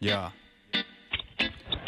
Ya.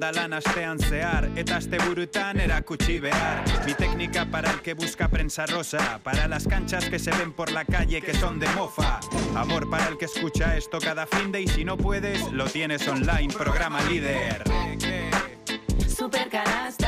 lan astean zehar Eta aste burutan erakutsi behar. Mi técnica para el que busca prensa rosa Para las canchas que se ven por la calle que son de mofa. Amor para el que escucha esto cada fin de Y si no puedes, lo tienes online, programa líder. Superkanasta Supercanasta,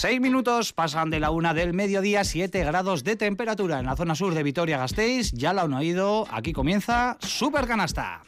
Seis minutos pasan de la una del mediodía, 7 grados de temperatura en la zona sur de Vitoria-Gasteiz. Ya la han oído, aquí comienza Super Canasta.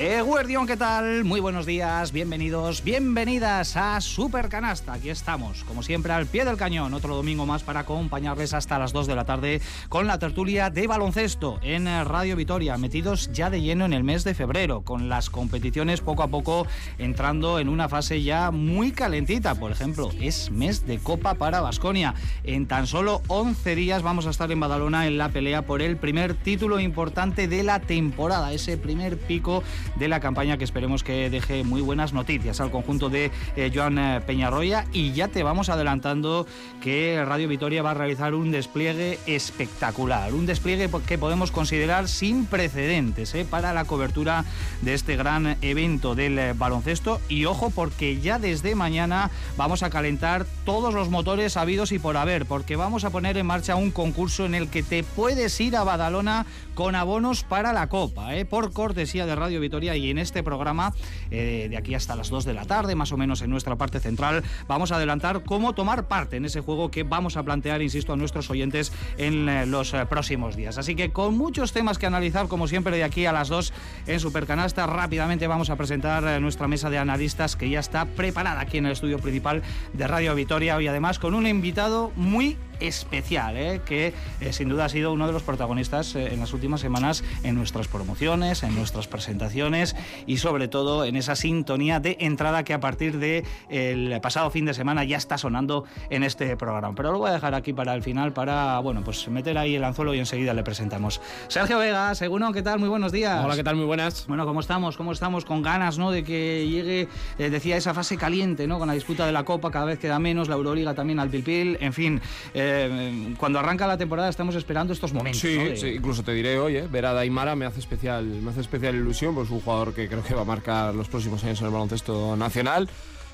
Eguerdión, ¿qué tal? Muy buenos días, bienvenidos, bienvenidas a Super Canasta. Aquí estamos, como siempre, al pie del cañón. Otro domingo más para acompañarles hasta las 2 de la tarde con la tertulia de baloncesto en eh, Radio Vitoria, metidos ya de lleno en el mes de febrero, con las competiciones poco a poco entrando en una fase ya muy calentita. Por ejemplo, es mes de Copa para Basconia. En tan solo 11 días vamos a estar en Badalona en la pelea por el primer título importante de la temporada, ese primer pico de la campaña que esperemos que deje muy buenas noticias al conjunto de eh, Joan eh, Peñarroya. Y ya te vamos adelantando que Radio Vitoria va a realizar un despliegue espectacular, un despliegue que podemos considerar sin precedentes eh, para la cobertura de este gran evento del baloncesto. Y ojo porque ya desde mañana vamos a calentar todos los motores habidos y por haber porque vamos a poner en marcha un concurso en el que te puedes ir a Badalona con abonos para la Copa, por cortesía de Radio Vitoria y en este programa, eh, de aquí hasta las 2 de la tarde, más o menos en nuestra parte central, vamos a adelantar cómo tomar parte en ese juego que vamos a plantear, insisto, a nuestros oyentes en eh, los eh, próximos días. Así que con muchos temas que analizar, como siempre, de aquí a las 2 en Supercanasta, rápidamente vamos a presentar nuestra mesa de analistas que ya está preparada aquí en el estudio principal de Radio Vitoria y además con un invitado muy especial, ¿eh? que eh, sin duda ha sido uno de los protagonistas eh, en las últimas semanas en nuestras promociones, en nuestras presentaciones y sobre todo en esa sintonía de entrada que a partir del el pasado fin de semana ya está sonando en este programa. Pero lo voy a dejar aquí para el final para, bueno, pues meter ahí el anzuelo y enseguida le presentamos. Sergio Vega, Seguno, ¿qué tal? Muy buenos días. Hola, ¿qué tal? Muy buenas. Bueno, ¿cómo estamos? ¿Cómo estamos? Con ganas, ¿no? De que llegue, eh, decía, esa fase caliente, ¿no? Con la disputa de la Copa cada vez queda menos, la Euroliga también al pilpil, en fin. eh, cuando arranca la temporada estamos esperando estos momentos, Sí, ¿no? De- sí, incluso te diré hoy, ¿eh? ver a Daimara me hace especial, me hace especial ilusión, pues es un jugador que creo que va a marcar los próximos años en el baloncesto nacional.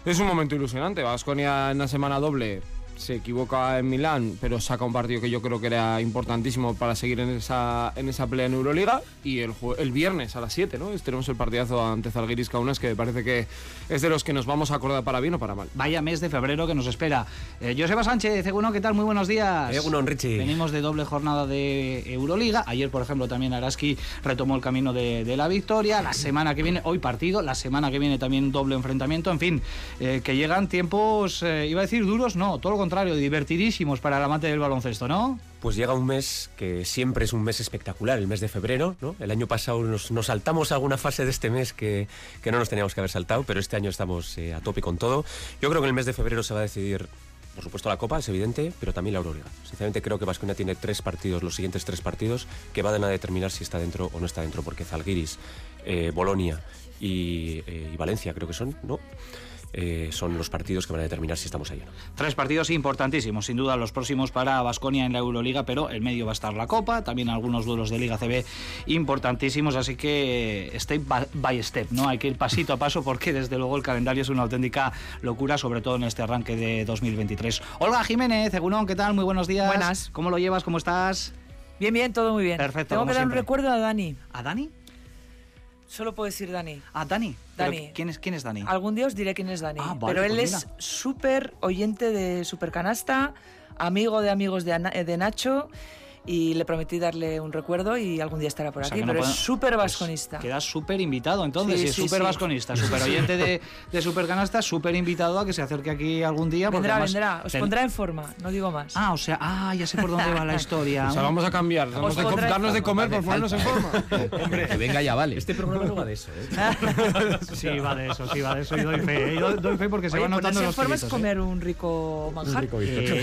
Es un momento ilusionante. Vasconia en la semana doble se equivoca en Milán, pero saca un partido que yo creo que era importantísimo para seguir en esa, en esa pelea en Euroliga. Y el, el viernes a las 7, ¿no? Tenemos el partidazo ante Zalgiris Kaunas, que me parece que es de los que nos vamos a acordar para bien o para mal. Vaya mes de febrero que nos espera. Eh, Joseba Sánchez, Seguno, ¿qué tal? Muy buenos días. Egunon, Richie. Venimos de doble jornada de Euroliga. Ayer, por ejemplo, también Araski retomó el camino de, de la victoria. La semana que viene, hoy partido, la semana que viene también doble enfrentamiento. En fin, eh, que llegan tiempos, eh, iba a decir duros, no, todo lo contrario, divertidísimos para el amante del baloncesto, ¿no? Pues llega un mes que siempre es un mes espectacular, el mes de febrero, ¿no? El año pasado nos, nos saltamos alguna fase de este mes que, que no nos teníamos que haber saltado, pero este año estamos eh, a tope con todo. Yo creo que en el mes de febrero se va a decidir, por supuesto, la Copa, es evidente, pero también la Euroliga. Sinceramente creo que Vasconia tiene tres partidos, los siguientes tres partidos, que van a determinar si está dentro o no está dentro, porque Zalgiris, eh, Bolonia y, eh, y Valencia creo que son, ¿no? Eh, son los partidos que van a determinar si estamos ahí o no. Tres partidos importantísimos, sin duda los próximos para Basconia en la Euroliga, pero en medio va a estar la Copa, también algunos duelos de Liga CB importantísimos, así que step by step, ¿no? Hay que ir pasito a paso porque desde luego el calendario es una auténtica locura, sobre todo en este arranque de 2023. Olga Jiménez, Egunon, ¿qué tal? Muy buenos días. Buenas. ¿Cómo lo llevas? ¿Cómo estás? Bien, bien, todo muy bien. Perfecto, Tengo que dar un recuerdo a Dani. ¿A Dani? Solo puedo decir Dani. ¿A Dani? ¿Pero Dani. ¿Quién es, quién es Dani? Algún día os diré quién es Dani. Ah, vale, pero él pues es súper oyente de Supercanasta, amigo de amigos de, Ana- de Nacho. Y le prometí darle un recuerdo y algún día estará por O sea, aquí. no pero puedo- es súper pues vasconista. quedas súper invitado entonces, Sí, si es sí, súper sí. vasconista, súper oyente de, de Supercanasta, súper invitado a que se acerque aquí algún día. vendrá, además vendrá. Os ten- pondrá en forma, no digo más. Ah, o sea, ah, ya sé por dónde va la historia. O sea, vamos a cambiar. Vamos a pondré- darnos de comer por ponernos en forma. Que venga ya vale. Este programa no va de eso, ¿eh? Sí, va de eso, sí, va de eso. Y doy fe, ¿eh? doy, doy fe porque se van notando los forma es ¿eh? comer un rico manjar.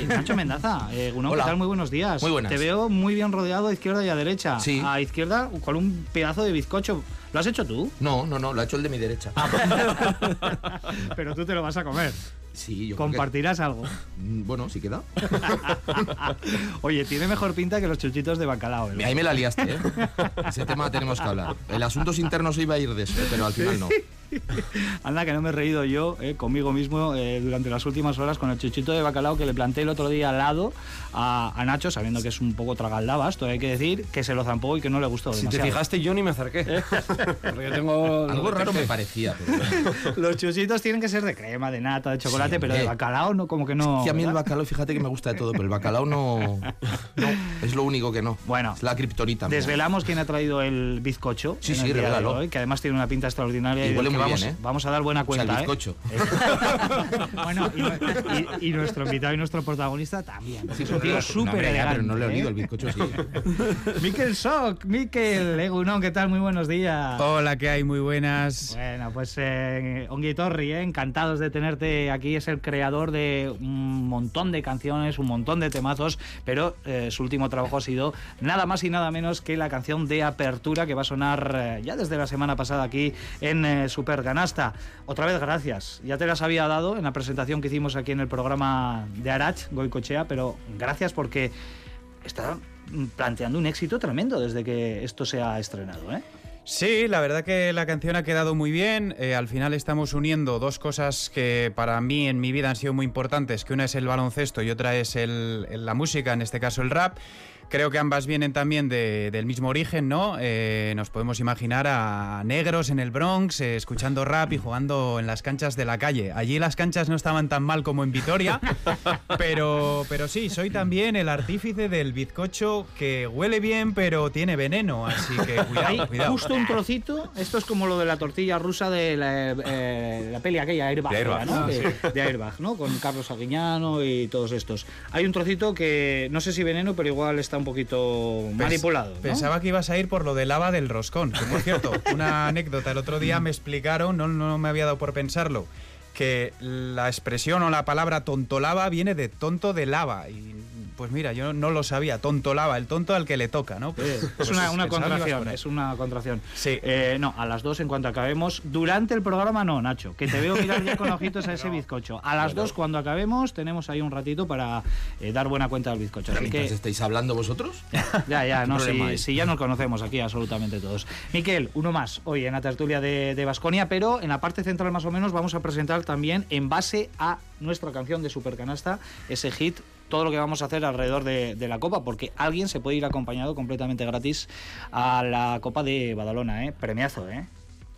Nacho Mendaza, eh, Gunón, ¿qué Hola. tal? Muy buenos días. Muy buenas. Te veo muy bien rodeado a izquierda y a derecha. Sí. A izquierda con un pedazo de bizcocho. ¿Lo has hecho tú? No, no, no, lo ha hecho el de mi derecha. Pero tú te lo vas a comer. sí, yo creo que- Compartirás algo. Mm, Bueno, sí queda. Oye, tiene mejor pinta que los chuchitos de bacalao. ¿eh? Ahí me la liaste, ¿eh? Ese tema tenemos que hablar. El asuntos internos iba a ir de eso, pero al final no. Anda, que no me he reído yo eh, conmigo mismo eh, durante las últimas horas con el chuchito de bacalao que le planté el otro día al lado a, a Nacho, sabiendo que es un poco tragaldabas, hay que decir, que se lo zampó y que no le gustó Si te demasiado. fijaste, yo ni me acerqué. Porque yo tengo. Algo raro me parecía, pero... Los chuchitos tienen que ser de crema, de nata, de chocolate, Sí, pero de bacalao no, como que no. Que a mí el bacalao, fíjate que me gusta de todo, pero el bacalao no... No, es lo único que no. Bueno, Es la kriptonita. mía. Desvelamos quién ha traído el bizcocho. Sí, sí, el día de revélalo. hoy, que además tiene una pinta extraordinaria Y del huele muy vamos, bien, ¿eh? vamos a dar buena O sea, cuenta. el ¿eh? bizcocho. bueno, y, y- y nuestro invitado y nuestro protagonista también. porque es un tío súper elegante. pero no le he ¿eh? olido, el bizcocho sí. Miquel Soc, Miquel Egunon, ¿qué tal? Muy buenos días. Hola, ¿qué hay? Muy buenas. Bueno, pues eh, Ongi Torri, eh, encantados de tenerte aquí. Es el creador de un montón de canciones, un montón de temazos, pero eh, su último trabajo ha sido nada más y nada menos que la canción de apertura que va a sonar eh, ya desde la semana pasada aquí en eh, Super Ganasta. Otra vez, gracias. Ya te las había dado en la presentación que hicimos aquí en el programa de Arach, Goicochea, pero gracias porque está planteando un éxito tremendo desde que esto se ha estrenado, ¿eh? Sí, la verdad que la canción ha quedado muy bien. Eh, al final estamos uniendo dos cosas que para mí en mi vida han sido muy importantes, que una es el baloncesto y otra es el- la música, en este caso el rap. Creo que ambas vienen también de- del mismo origen, ¿no? Eh, nos podemos imaginar a negros en el Bronx eh, escuchando rap y jugando en las canchas de la calle. Allí las canchas no estaban tan mal como en Vitoria, pero, pero sí, soy también el artífice del bizcocho que huele bien, pero tiene veneno, así que cuidado, cuidado. justo un trocito, esto es como lo de la tortilla rusa de la, eh, la peli aquella, Airbag, De Airbag, ¿no? ah, de, de Airbag, ¿no? Con Carlos Aguiñano y todos estos. Hay un trocito que no sé si veneno, pero igual está un poquito manipulado. ¿no? Pensaba que ibas a ir por lo del lava del roscón. Que por cierto, una anécdota. El otro día me explicaron, no, no me había dado por pensarlo, que la expresión o la palabra tontolava viene de tonto de lava. Y pues mira, yo no lo sabía. Tontolava, el tonto al que le toca, ¿no? Pues- Es pues una, una contracción, es una contracción. Sí. Eh, no, a las dos en cuanto acabemos. Durante el programa no, Nacho, que te veo mirar ya con ojitos a ese bizcocho. A las dos cuando acabemos tenemos ahí un ratito para eh, dar buena cuenta del bizcocho. Así mientras que estáis hablando vosotros, Ya, ya, no, si, si ya nos conocemos aquí absolutamente todos. Miquel, uno más hoy en la tertulia de Vasconia, pero en la parte central más o menos vamos a presentar también en base a nuestra canción de Supercanasta, ese hit, todo lo que vamos a hacer alrededor de, de la Copa, porque alguien se puede ir acompañado completamente gratis a la Copa de Badalona, ¿eh? Premiazo, ¿eh?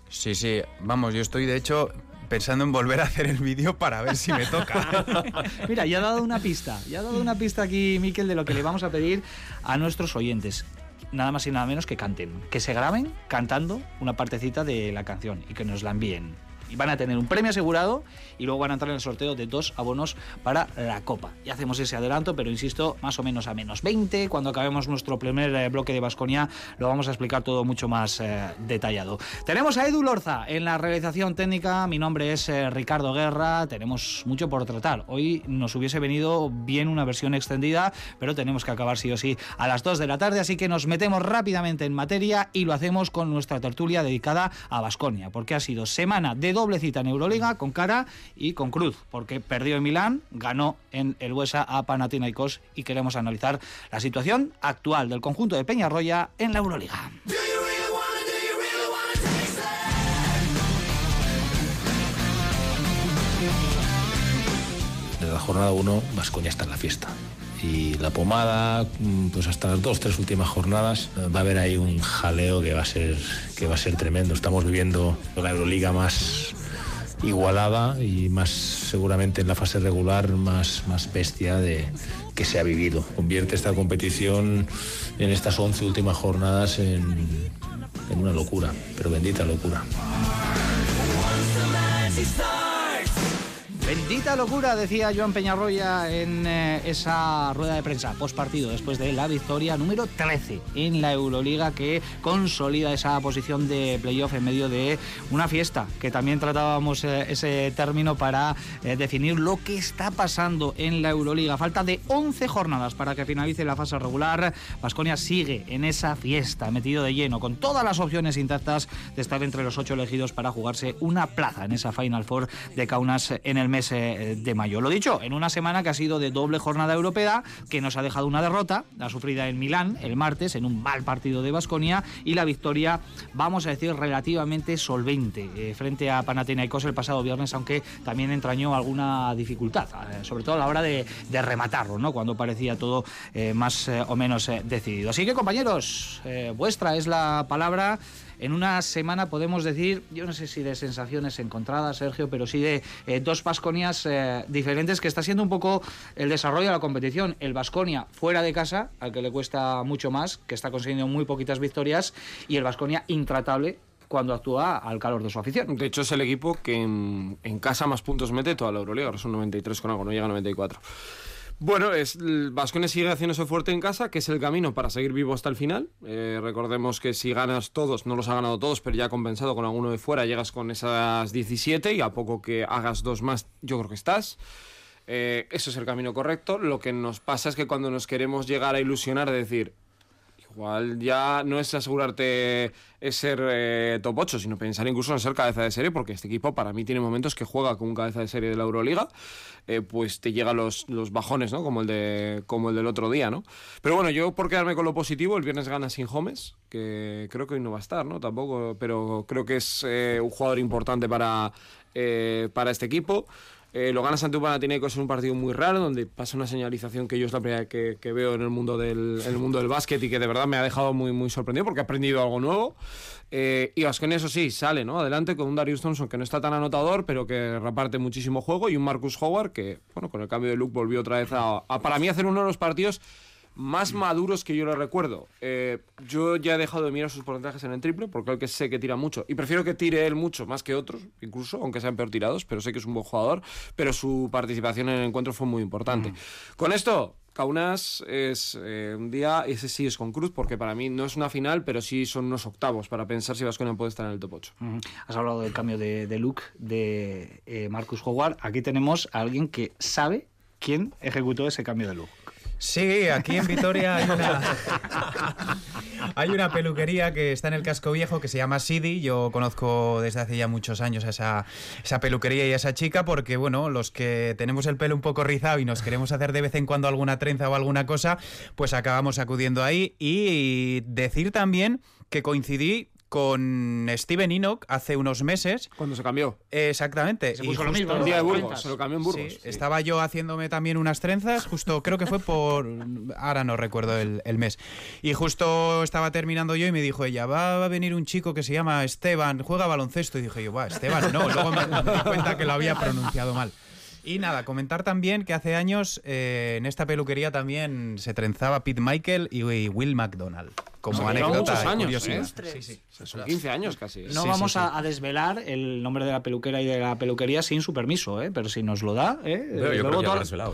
Sí, sí. Vamos, yo estoy de hecho pensando en volver a hacer el vídeo para ver si me toca. Mira, ya ha dado una pista, ya ha dado una pista aquí, Miquel, de lo que le vamos a pedir a nuestros oyentes. Nada más y nada menos que canten, que se graben cantando una partecita de la canción y que nos la envíen. Y van a tener un premio asegurado y luego van a entrar en el sorteo de dos abonos para la Copa. Ya hacemos ese adelanto, pero insisto, más o menos a menos 20. Cuando acabemos nuestro primer eh, bloque de Basconia, lo vamos a explicar todo mucho más eh, detallado. Tenemos a Edu Lorza en la realización técnica. Mi nombre es eh, Ricardo Guerra. Tenemos mucho por tratar. Hoy nos hubiese venido bien una versión extendida, pero tenemos que acabar sí o sí a las 2 de la tarde. Así que nos metemos rápidamente en materia y lo hacemos con nuestra tertulia dedicada a Basconia, porque ha sido semana de doble cita en Euroliga con cara y con cruz, porque perdió en Milán, ganó en el Huesa a Panathinaikos y queremos analizar la situación actual del conjunto de Peñarroya en la Euroliga. Desde la jornada 1, Vascoña está en la fiesta. Y la pomada, mm, pues hasta las dos, tres últimas jornadas, eh, va a haber ahí un jaleo que va a ser, que va a ser tremendo. Estamos viviendo la Euroliga más igualada y más seguramente en la fase regular más, más bestia de, que se ha vivido. Convierte esta competición en estas 11 últimas jornadas en, en una locura, pero bendita locura. Bendita locura, decía Joan Peñarroya en eh, esa rueda de prensa post partido después de la victoria número 13 en la Euroliga que consolida esa posición de playoff en medio de una fiesta que también tratábamos eh, ese término para eh, definir lo que está pasando en la Euroliga. Falta de 11 jornadas para que finalice la fase regular. Vasconia sigue en esa fiesta, metido de lleno, con todas las opciones intactas de estar entre los ocho elegidos para jugarse una plaza en esa Final Four de Kaunas en el mes eh, de mayo. Lo dicho, en una semana que ha sido de doble jornada europea, que nos ha dejado una derrota, la sufrida en Milán el martes, en un mal partido de Basconia, y la victoria, vamos a decir, relativamente solvente eh, frente a Panathinaikos el pasado viernes, aunque también entrañó alguna dificultad, eh, sobre todo a la hora de, de rematarlo, ¿no? cuando parecía todo más o menos decidido. Así que, compañeros, vuestra es la palabra en una semana podemos decir, yo no sé si de sensaciones encontradas, Sergio, pero sí de eh, dos Vasconias eh, diferentes, que está siendo un poco el desarrollo de la competición. El Vasconia fuera de casa, al que le cuesta mucho más, que está consiguiendo muy poquitas victorias, y el Vasconia intratable cuando actúa al calor de su afición. De hecho, es el equipo que en, casa más puntos mete toda la Euroliga, son 93 con algo, no llega a 94. Bueno, es Vascones sigue haciéndose fuerte en casa, que es el camino para seguir vivo hasta el final. Eh, recordemos que si ganas todos, no los ha ganado todos, pero ya compensado con alguno de fuera, llegas con esas 17 y a poco que hagas dos más, yo creo que estás. Eh, eso es el camino correcto. Lo que nos pasa es que cuando nos queremos llegar a ilusionar de decir, igual ya no es asegurarte es ser eh, top 8, sino pensar incluso en ser cabeza de serie, porque este equipo para mí tiene momentos que juega con un cabeza de serie de la Euroliga, eh, pues te llegan los, los bajones, ¿no? Como el, de, como el del otro día, ¿no? Pero bueno, yo por quedarme con lo positivo, el viernes gana sin Homes, que creo que hoy no va a estar, ¿no? Tampoco, pero creo que es eh, un jugador importante para, para este equipo. Eh, lo ganas ante un Panathinaikos es un partido muy raro, donde pasa una señalización que yo es la primera que, que veo en el mundo del, en el mundo del básquet y que de verdad me ha dejado muy, muy sorprendido porque he aprendido algo nuevo. Eh, y Vasconia, eso sí, sale ¿no? adelante con un Darius Thompson que no está tan anotador, pero que reparte muchísimo juego, y un Marcus Howard que, bueno, con el cambio de look volvió otra vez a, a para mí, hacer uno de los partidos más maduros que yo le recuerdo. Eh, yo ya he dejado de mirar sus porcentajes en el triple, porque que sé que tira mucho. Y prefiero que tire él mucho, más que otros, incluso, aunque sean peor tirados, pero sé que es un buen jugador. Pero su participación en el encuentro fue muy importante. Con esto, Kaunas es eh, un día, ese sí es con Cruz, porque para mí no es una final, pero sí son unos octavos para pensar si Vasconia puede estar en el top 8. Uh -huh. Has hablado del cambio de, de look de eh, Marcus Howard. Aquí tenemos a alguien que sabe quién ejecutó ese cambio de look. Sí, aquí en Vitoria hay una, hay una peluquería que está en el casco viejo que se llama Sidi. Yo conozco desde hace ya muchos años a esa, esa peluquería y a esa chica porque, bueno, los que tenemos el pelo un poco rizado y nos queremos hacer de vez en cuando alguna trenza o alguna cosa, pues acabamos acudiendo ahí. Y decir también que coincidí con Steven Enoch hace unos meses. Cuando se cambió. Exactamente. Se puso lo mismo, día de Burgos, se lo cambió en Burgos. Sí, sí. Estaba yo haciéndome también unas trenzas, justo creo que fue por, ahora no recuerdo el, el mes. Y justo estaba terminando yo y me dijo ella, va a venir un chico que se llama Esteban, juega baloncesto. Y dije yo, va, Esteban, no, luego me, me di cuenta que lo había pronunciado mal. Y nada, comentar también que hace años eh, en esta peluquería también se trenzaba Pete Michael y Will McDonald. Como Son anécdota. muchos años. ¿eh? Sí, sí. Son 15 años casi. ¿eh? No Sí, vamos sí, sí. A, a desvelar el nombre de la peluquera y de la peluquería sin su permiso, ¿eh? pero si nos lo da, ¿eh? Pero yo luego creo que ya lo.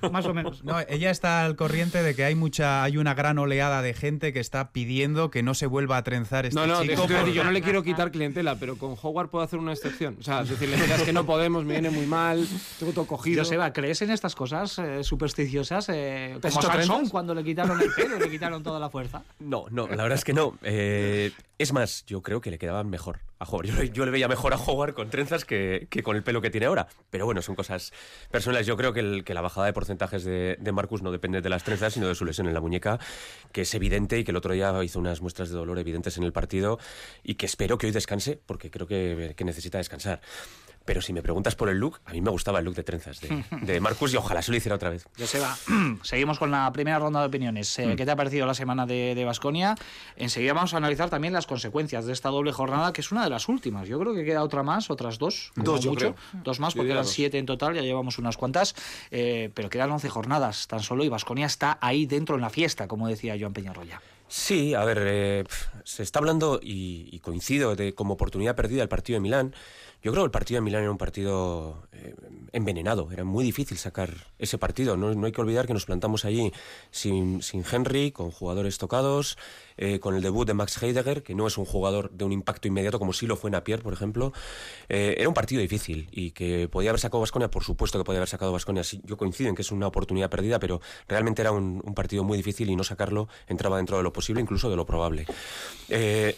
Más o menos. No, ella está al corriente de que hay mucha, hay una gran oleada de gente que está pidiendo que no se vuelva a trenzar este No, no, chico. por- yo no le quiero quitar clientela, pero con Howard puedo hacer una excepción. O sea, decirle, mira, es que no podemos, me viene muy mal, tengo todo cogido. Joseba, ¿crees en estas cosas eh, supersticiosas? Eh, ¿Te has como Sansón cuando le quitaron el pelo y le quitaron toda la fuerza. No, no, la verdad es que no. Eh, es más, yo creo que le quedaba mejor a Howard. Yo, yo le veía mejor a Howard con trenzas que, que, con el pelo que tiene ahora. Pero bueno, son cosas personales. Yo creo que, el, que la bajada de porcentajes de, de, Marcus no depende de las trenzas, sino de su lesión en la muñeca, que es evidente y que el otro día hizo unas muestras de dolor evidentes en el partido y que espero que hoy descanse, porque creo que, que necesita descansar. Pero si me preguntas por el look, a mí me gustaba el look de trenzas de, de Marcus y ojalá se lo hiciera otra vez. Joseba, seguimos con la primera ronda de opiniones. Eh, ¿Qué te ha parecido la semana de Basconia? Enseguida vamos a analizar también las consecuencias de esta doble jornada, que es una de las últimas. Yo creo que queda otra más, otras dos. Dos, yo mucho. creo. Dos más, porque eran siete en total, ya llevamos unas cuantas. Eh, pero quedan once jornadas tan solo y Basconia está ahí dentro en la fiesta, como decía Joan Peñarroya. Sí, a ver, eh, se está hablando y, y coincido de como oportunidad perdida el partido de Milán. Yo creo que el partido de Milán era un partido eh, envenenado, era muy difícil sacar ese partido. No, hay que olvidar que nos plantamos allí sin, Henry, con jugadores tocados, eh, con el debut de Max Heidegger, que no es un jugador de un impacto inmediato como sí lo fue Napier, por ejemplo. Eh, era un partido difícil y que podía haber sacado Vasconia, por supuesto que podía haber sacado Vasconia. Sí, yo coincido en que es una oportunidad perdida, pero realmente era un, partido muy difícil y no sacarlo entraba dentro de lo posible, incluso de lo probable.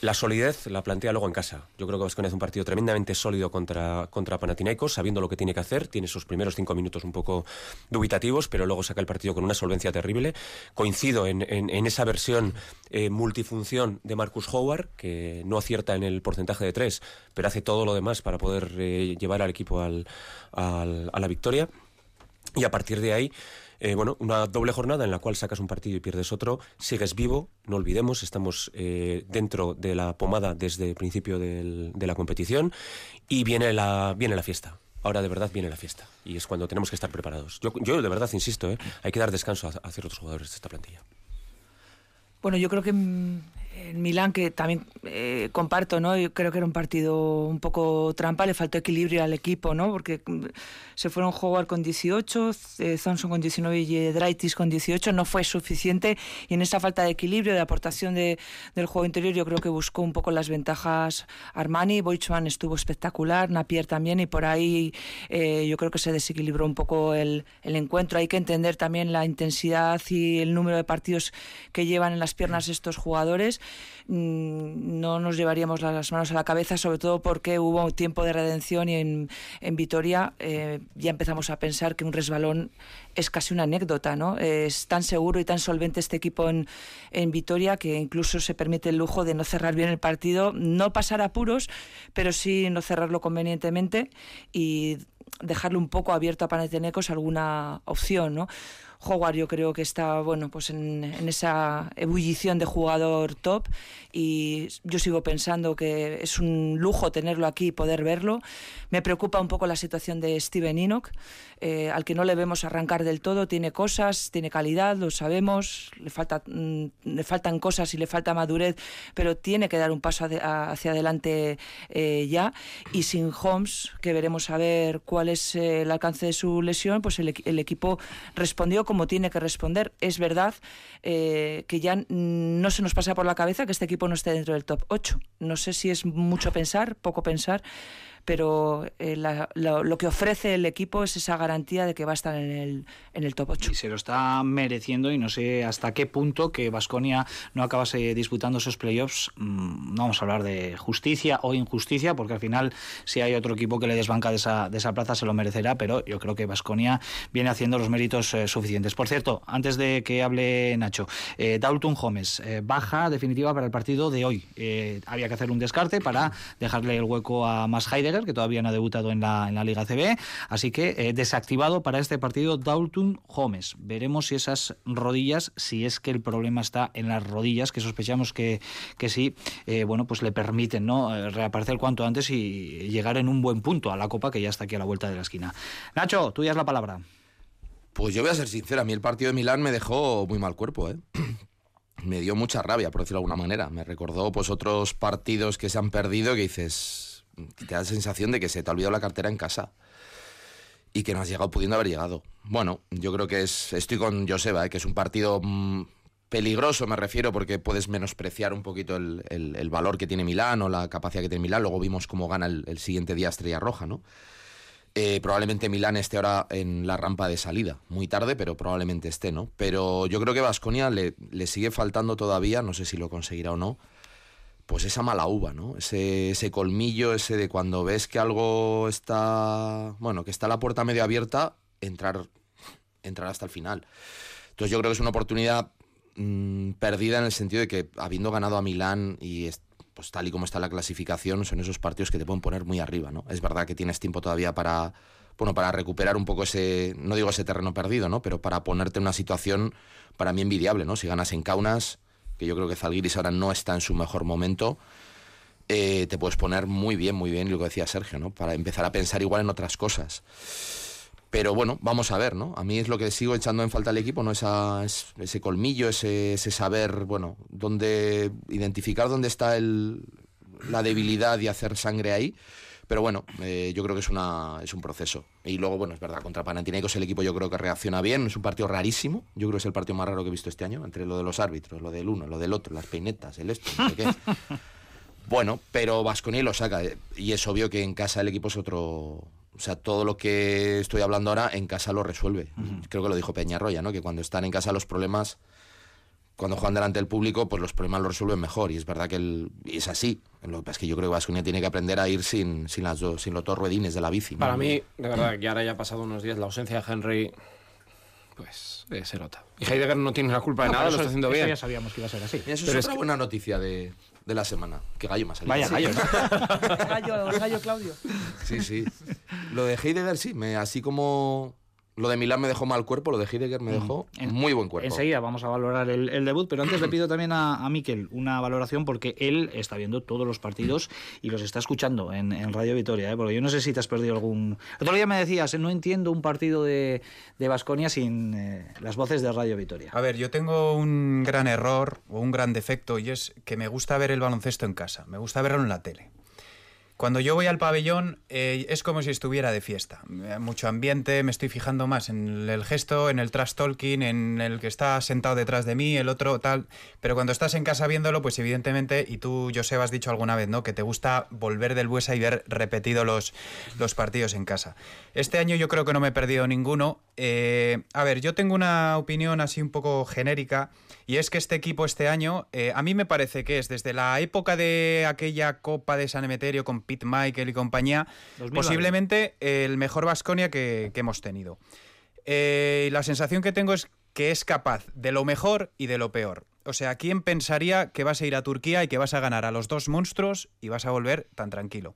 La solidez la plantea luego en casa. Yo creo que Vasconia es un partido tremendamente sólido contra, contra Panathinaikos, sabiendo lo que tiene que hacer. Tiene sus primeros cinco minutos un poco dubitativos, pero luego saca el partido con una solvencia terrible. Coincido en, en, esa versión eh, multifunción de Marcus Howard, que no acierta en el porcentaje de tres, pero hace todo lo demás para poder eh, llevar al equipo al, a la victoria. Y a partir de ahí, eh, bueno, una doble jornada en la cual sacas un partido y pierdes otro, sigues vivo, no olvidemos, estamos eh, dentro de la pomada desde el principio de la competición y viene la, viene la fiesta. Ahora de verdad viene la fiesta y es cuando tenemos que estar preparados. Yo, de verdad insisto, ¿eh? hay que dar descanso a, a ciertos jugadores de esta plantilla. Bueno, yo creo que en Milán, que también eh, comparto, ¿no? Creo que era un partido un poco trampa, le faltó equilibrio al equipo, ¿no? Porque se fueron Howard con 18, eh, Thompson con 19 y Draitis con 18, no fue suficiente y en esa falta de equilibrio, de aportación de, del juego interior, yo creo que buscó un poco las ventajas Armani, Boichman estuvo espectacular, Napier también y por ahí eh, yo creo que se desequilibró un poco el, el encuentro. Hay que entender también la intensidad y el número de partidos que llevan en las piernas estos jugadores no nos llevaríamos las manos a la cabeza, sobre todo porque hubo tiempo de redención y en, en Vitoria eh, ya empezamos a pensar que un resbalón es casi una anécdota, ¿no? Es tan seguro y tan solvente este equipo en, en Vitoria que incluso se permite el lujo de no cerrar bien el partido, no pasar apuros, pero sí no cerrarlo convenientemente y dejarle un poco abierto a Panathinaikos alguna opción, ¿no? Howard yo creo que está bueno pues en, en, esa ebullición de jugador top y yo sigo pensando que es un lujo tenerlo aquí y poder verlo. Me preocupa un poco la situación de Steven Enoch, eh, al que no le vemos arrancar del todo, tiene cosas, tiene calidad, lo sabemos, le, falta, mm, le faltan cosas y le falta madurez, pero tiene que dar un paso hacia adelante eh, ya y sin Holmes, que veremos a ver cuál es eh, el alcance de su lesión, pues el, el equipo respondió como tiene que responder. Es verdad que ya no se nos pasa por la cabeza que este equipo no esté dentro del top 8. No sé si es mucho pensar, poco pensar, pero eh, la, la, lo que ofrece el equipo es esa garantía de que va a estar en el, en el top 8. Y se lo está mereciendo y no sé hasta qué punto que Vasconia no acabase disputando esos playoffs. Mmm, no vamos a hablar de justicia o injusticia, porque al final si hay otro equipo que le desbanca de esa, de esa plaza se lo merecerá, pero yo creo que Vasconia viene haciendo los méritos eh, suficientes. Por cierto, antes de que hable Nacho, eh, Dalton Gómez, eh, baja definitiva para el partido de hoy. Eh, había que hacer un descarte para dejarle el hueco a Mas Que todavía no ha debutado en la, en la Liga CB. Así que eh, desactivado para este partido Dalton Gómez. Veremos si esas rodillas, si es que el problema está en las rodillas, que sospechamos que, que sí, eh, bueno, pues le permiten ¿no? Eh, reaparecer cuanto antes y llegar en un buen punto a la Copa, que ya está aquí a la vuelta de la esquina. Nacho, tú ya es la palabra. Pues yo voy a ser sincero, a mí el partido de Milán me dejó muy mal cuerpo, ¿eh? me dio mucha rabia, por decirlo de alguna manera. Me recordó pues otros partidos que se han perdido que dices, te da la sensación de que se te ha olvidado la cartera en casa y que no has llegado pudiendo haber llegado. Bueno, yo creo que es, estoy con Joseba, ¿eh? que es un partido mmm, peligroso, me refiero, porque puedes menospreciar un poquito el, valor que tiene Milán o la capacidad que tiene Milán. Luego vimos cómo gana el, siguiente día Estrella Roja, ¿no? Eh, probablemente Milán esté ahora en la rampa de salida, muy tarde, pero probablemente esté, ¿no? Pero yo creo que Vasconia le sigue faltando todavía, no sé si lo conseguirá o no, pues esa mala uva, ¿no? Ese, ese colmillo, ese de cuando ves que algo está, bueno, que está la puerta medio abierta, entrar, entrar hasta el final. Entonces yo creo que es una oportunidad mm, perdida en el sentido de que habiendo ganado a Milán y es- pues tal y como está la clasificación, son esos partidos que te pueden poner muy arriba, ¿no? Es verdad que tienes tiempo todavía para, bueno, para recuperar un poco ese, no digo ese terreno perdido, ¿no? Pero para ponerte en una situación para mí envidiable, ¿no? Si ganas en Kaunas, que yo creo que Zalgiris ahora no está en su mejor momento, eh, te puedes poner muy bien, muy bien, lo que decía Sergio, ¿no? Para empezar a pensar igual en otras cosas. Pero bueno, vamos a ver, ¿no? A mí es lo que sigo echando en falta al equipo, ¿no? Esa, es- ese colmillo, ese, ese saber, bueno, dónde identificar dónde está el, la debilidad y hacer sangre ahí. Pero bueno, eh, yo creo que es, una, es un proceso. Y luego, bueno, es verdad, contra Panathinaikos el equipo yo creo que reacciona bien. Es un partido rarísimo. Yo creo que es el partido más raro que he visto este año, entre lo de los árbitros, lo del uno, lo del otro, las peinetas, el esto, no sé qué. Bueno, pero Vasconia lo saca. eh, Y es obvio que en casa el equipo es otro. O sea, todo lo que estoy hablando ahora en casa lo resuelve. Creo que lo dijo Peñarroya, ¿no? Que cuando están en casa los problemas, cuando juegan delante del público, pues los problemas los resuelven mejor. Y es verdad que el- y es así. Lo que pasa es que yo creo que Vasconia tiene que aprender a ir sin, sin, las dos, sin los dos ruedines de la bici. ¿no? Para mí, de verdad, que ahora ya ha pasado unos días, la ausencia de Henry, pues eh, se nota. Y Heidegger no tiene la culpa de No, nada, lo está haciendo eso bien. ya sabíamos que iba a ser así. Eso es Pero es otra que- buena noticia de, de la semana. Que Gallo más Vaya gallo. Gallo, gallo Claudio. Sí, sí. Lo de Heidegger sí, me, así como lo de Milán me dejó mal cuerpo, lo de Heidegger me dejó En- muy buen cuerpo. Enseguida vamos a valorar el, el debut, pero antes le pido también a, a Miquel una valoración porque él está viendo todos los partidos y los está escuchando en, en Radio Vitoria, ¿eh? porque yo no sé si te has perdido algún... El otro día me decías, no entiendo un partido de, de Baskonia sin eh, las voces de Radio Vitoria. A ver, yo tengo un gran error o un gran defecto y es que me gusta ver el baloncesto en casa, me gusta verlo en la tele. Cuando yo voy al pabellón eh, es como si estuviera de fiesta. Eh, Mucho ambiente, me estoy fijando más en el gesto, en el trash talking, en el que está sentado detrás de mí, el otro tal. Pero cuando estás en casa viéndolo, pues evidentemente, y tú, Joseba, has dicho alguna vez, ¿no? Que te gusta volver del Buesa y ver repetido los, los partidos en casa. Este año yo creo que no me he perdido ninguno. Eh, a ver, yo tengo una opinión así un poco genérica. Y es que este equipo este año, eh, a mí me parece que es desde la época de aquella Copa de San Emeterio con Pete Michael y compañía, 2009. posiblemente el mejor Vasconia que, que hemos tenido. Eh, la sensación que tengo es que es capaz de lo mejor y de lo peor. O sea, ¿quién pensaría que vas a ir a Turquía y que vas a ganar a los dos monstruos y vas a volver tan tranquilo?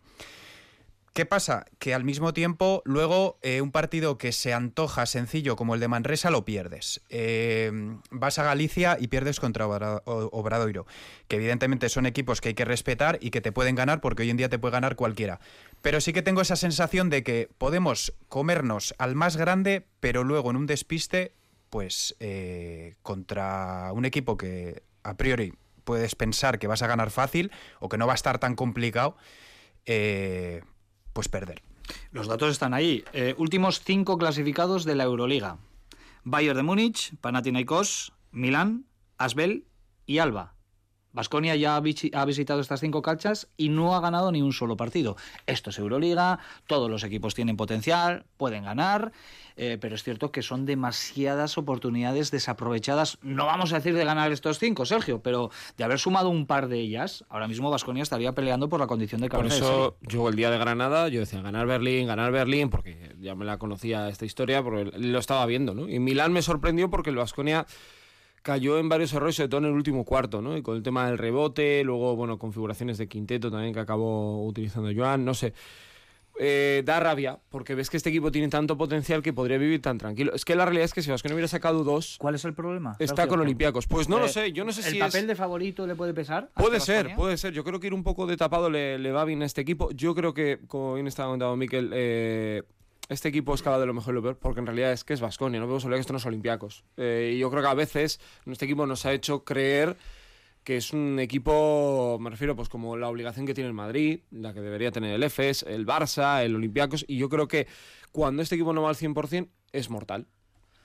¿Qué pasa? Que al mismo tiempo, luego, eh, un partido que se antoja sencillo como el de Manresa lo pierdes. Eh, vas a Galicia y pierdes contra Obradoiro, que evidentemente son equipos que hay que respetar y que te pueden ganar porque hoy en día te puede ganar cualquiera. Pero sí que tengo esa sensación de que podemos comernos al más grande, pero luego en un despiste, pues eh, contra un equipo que a priori puedes pensar que vas a ganar fácil o que no va a estar tan complicado. eh, pues perder. Los datos están ahí. Eh, últimos cinco clasificados de la Euroliga. Bayern de Múnich, Panathinaikos, Milán, Asbel y Alba. Basconia ya ha visi- ha visitado estas cinco canchas y no ha ganado ni un solo partido. Esto es Euroliga, todos los equipos tienen potencial, pueden ganar, eh, pero es cierto que son demasiadas oportunidades desaprovechadas. No vamos a decir de ganar estos cinco, Sergio, pero de haber sumado un par de ellas, ahora mismo Basconia estaría peleando por la condición de Por cabeza de eso yo el día de Granada yo decía ganar Berlín, ganar Berlín, porque ya me la conocía esta historia, porque lo estaba viendo, ¿no? Y Milán me sorprendió porque el Vasconia cayó en varios errores, sobre todo en el último cuarto, ¿no? Y con el tema del rebote, luego, bueno, configuraciones de quinteto también que acabó utilizando Joan, no sé. Eh, da rabia, porque ves que este equipo tiene tanto potencial que podría vivir tan tranquilo. Es que la realidad es que si Vasconia hubiera sacado dos, ¿Cuál es el problema? está Sergio? con Olympiacos. Pues no lo Eh, sé, yo no sé ¿El si papel es... de favorito le puede pesar? Puede ser, puede ser. Yo creo que ir un poco de tapado le, le va bien a este equipo. Yo creo que, como bien estaba comentando Miquel, eh, este equipo es cada de lo mejor y lo peor, porque en realidad es que es Vasconia, no podemos olvidar que esto no es Olympiacos. Eh, y yo creo que a veces este equipo nos ha hecho creer que es un equipo, me refiero, pues como la obligación que tiene el Madrid, la que debería tener el EFES, el Barça, el Olympiacos, y yo creo que cuando este equipo no va al 100% es mortal.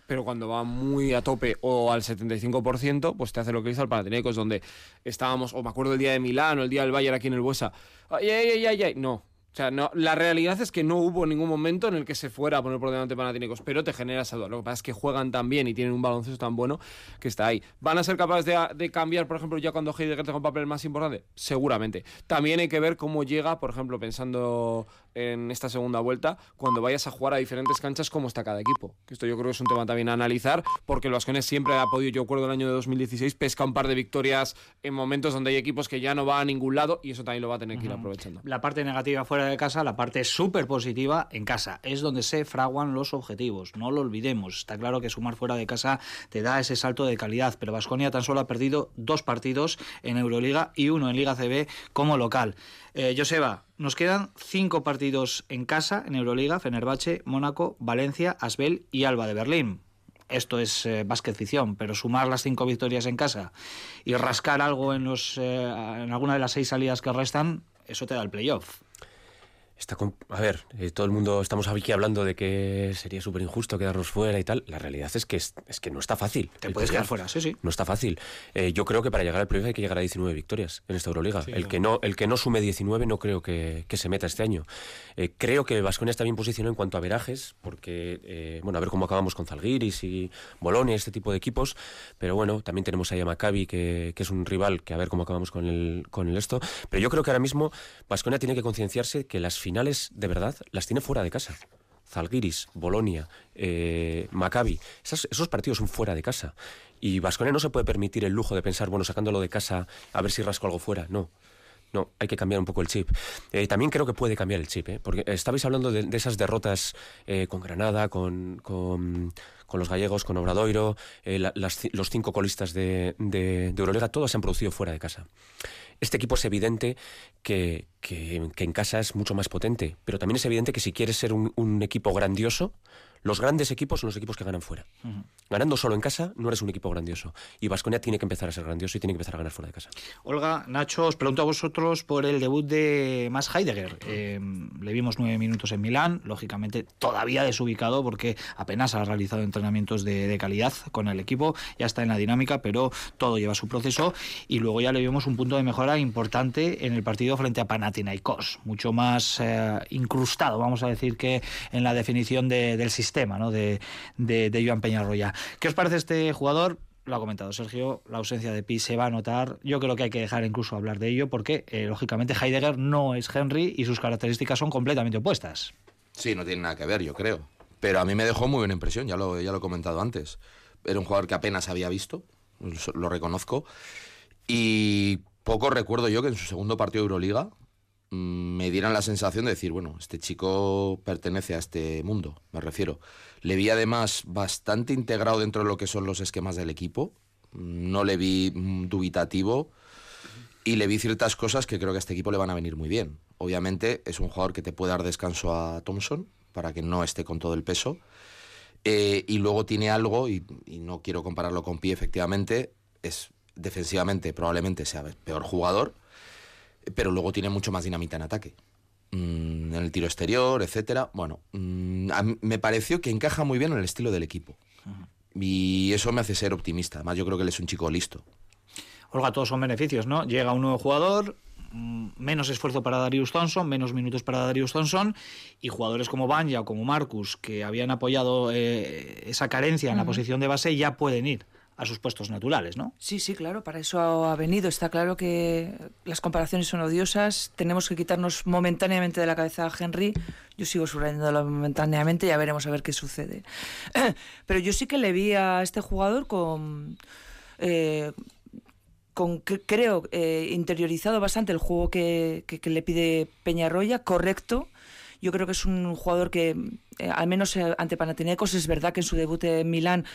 Pero cuando va muy a tope o al 75%, pues te hace lo que hizo el Panathinaikos, donde estábamos, o me acuerdo el día de Milán o el día del Bayern aquí en el Buesa, ay, ay, ay, ay, ay, no. O sea, no, la realidad es que no hubo ningún momento en el que se fuera a poner por delante Panathinaikos, pero te genera esa duda. Lo que pasa es que juegan tan bien y tienen un baloncesto tan bueno que está ahí. ¿Van a ser capaces de, de cambiar, por ejemplo, ya cuando Heidegger tenga un papel más importante? Seguramente. También hay que ver cómo llega, por ejemplo, pensando en esta segunda vuelta, cuando vayas a jugar a diferentes canchas, cómo está cada equipo. Esto yo creo que es un tema también a analizar, porque el Vascones siempre ha podido, yo recuerdo el año de 2016, pesca un par de victorias en momentos donde hay equipos que ya no van a ningún lado y eso también lo va a tener que ir aprovechando. La parte negativa fuera de casa, la parte súper positiva en casa. Es donde se fraguan los objetivos. No lo olvidemos. Está claro que sumar fuera de casa te da ese salto de calidad, pero Vasconia tan solo ha perdido dos partidos en Euroliga y uno en Liga CB como local. Eh, Joseba, nos quedan cinco partidos en casa en Euroliga: Fenerbahce, Mónaco, Valencia, Asbel y Alba de Berlín esto es eh, pero sumar las cinco victorias en casa y rascar algo en, los, eh, en alguna de las seis salidas que restan, eso te da el playoff. Está a ver, eh, todo el mundo estamos aquí hablando de que sería súper injusto quedarnos fuera y tal. La realidad es que, es, que no está fácil. Te puedes quedar fuera, sí, sí. No está fácil. Eh, yo creo que para llegar al playoff hay que llegar a 19 victorias en esta Euroliga. el, que no, el que no sume 19 no creo que, se meta este año. Eh, creo que Vasconia está bien posicionado en cuanto a verajes, porque, bueno, a ver cómo acabamos con Zalgiris y Bolonia, este tipo de equipos. Pero bueno, también tenemos ahí a Maccabi, que, que, es un rival, que a ver cómo acabamos con el, con el esto. Pero yo creo que ahora mismo Vasconia tiene que concienciarse que las finales, de verdad, las tiene fuera de casa. Zalgiris, Bolonia, eh, Maccabi, esos, partidos son fuera de casa. Y Vasconia no se puede permitir el lujo de pensar, bueno, sacándolo de casa, a ver si rasco algo fuera. No. No, hay que cambiar un poco el chip. Eh, también creo que puede cambiar el chip, ¿eh? porque estabais hablando de, esas derrotas eh, con Granada, con, con, los gallegos, con Obradoiro, los cinco colistas de, de, de Euroliga, todos se han producido fuera de casa. Este equipo es evidente que, en casa es mucho más potente, pero también es evidente que si quieres ser un equipo grandioso, los grandes equipos son los equipos que ganan fuera. Ganando solo en casa no eres un equipo grandioso. Y Vasconia tiene que empezar a ser grandioso y tiene que empezar a ganar fuera de casa. Olga, Nacho, os pregunto a vosotros por el debut de Max Heidegger. Eh, le vimos nueve minutos en Milán, lógicamente todavía desubicado porque apenas ha realizado entrenamientos de, calidad con el equipo, ya está en la dinámica, pero todo lleva su proceso. Y luego ya le vimos un punto de mejora importante en el partido frente a Panathinaikos, mucho más eh, incrustado, vamos a decir, que en la definición del sistema tema ¿no? de, de, de Joan Peñarroya. ¿Qué os parece este jugador? lo ha comentado Sergio, la ausencia de Pi se va a notar. Yo creo que hay que dejar incluso hablar de ello porque, eh, lógicamente, Heidegger no es Henry y sus características son completamente opuestas. Sí, no tiene nada que ver, yo creo. Pero a mí me dejó muy buena impresión, ya lo, ya lo he comentado antes. Era un jugador que apenas había visto, lo reconozco. Y poco recuerdo yo que en su segundo partido de Euroliga me dieran la sensación de decir, bueno, este chico pertenece a este mundo, me refiero. Le vi además bastante integrado dentro de lo que son los esquemas del equipo, no le vi mm, dubitativo y le vi ciertas cosas que creo que a este equipo le van a venir muy bien. Obviamente es un jugador que te puede dar descanso a Thompson para que no esté con todo el peso. Eh, y luego tiene algo, y, y no quiero compararlo con Pi, efectivamente, es defensivamente probablemente sea el peor jugador, pero luego tiene mucho más dinamita en ataque. Mm, en el tiro exterior, etcétera. Bueno, mm, me pareció que encaja muy bien en el estilo del equipo. Y eso me hace ser optimista. Además, yo creo que él es un chico listo. Olga, todos son beneficios, ¿no? Llega un nuevo jugador, mm, menos esfuerzo para Darius Thompson, menos minutos para Darius Thompson, y jugadores como Banja o como Marcus, que habían apoyado eh, esa carencia en la posición de base, ya pueden ir a sus puestos naturales, ¿no? Sí, sí, claro, para eso ha venido. Está claro que las comparaciones son odiosas, tenemos que quitarnos momentáneamente de la cabeza a Henry. Yo sigo subrayándolo momentáneamente, ya veremos a ver qué sucede. Pero yo sí que le vi a este jugador con... Eh, con creo eh, interiorizado bastante el juego que, le pide Peñarroya, correcto. Yo creo que es un jugador que, eh, al menos ante Panathinaikos, es verdad que en su debut en Milán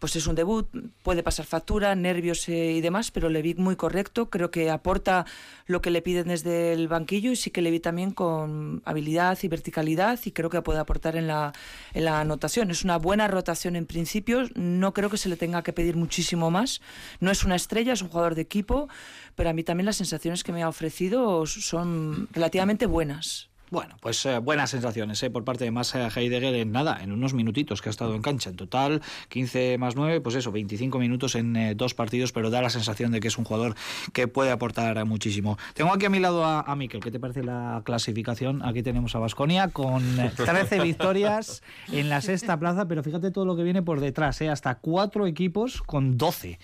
pues es un debut, puede pasar factura, nervios eh, y demás, pero le vi muy correcto, creo que aporta lo que le piden desde el banquillo y sí que le vi también con habilidad y verticalidad y creo que puede aportar en la, en la anotación. Es una buena rotación en principio, no creo que se le tenga que pedir muchísimo más, no es una estrella, es un jugador de equipo, pero a mí también las sensaciones que me ha ofrecido son relativamente buenas. Bueno, pues eh, buenas sensaciones eh, por parte de Massa Heidegger en nada, en unos minutitos que ha estado en cancha. En total, 15 más 9, pues eso, 25 minutos en eh, dos partidos, pero da la sensación de que es un jugador que puede aportar muchísimo. Tengo aquí a mi lado a, a Miquel. ¿Qué te parece la clasificación? Aquí tenemos a Basconia con 13 victorias en la sexta plaza, pero fíjate todo lo que viene por detrás, hasta cuatro equipos con 12.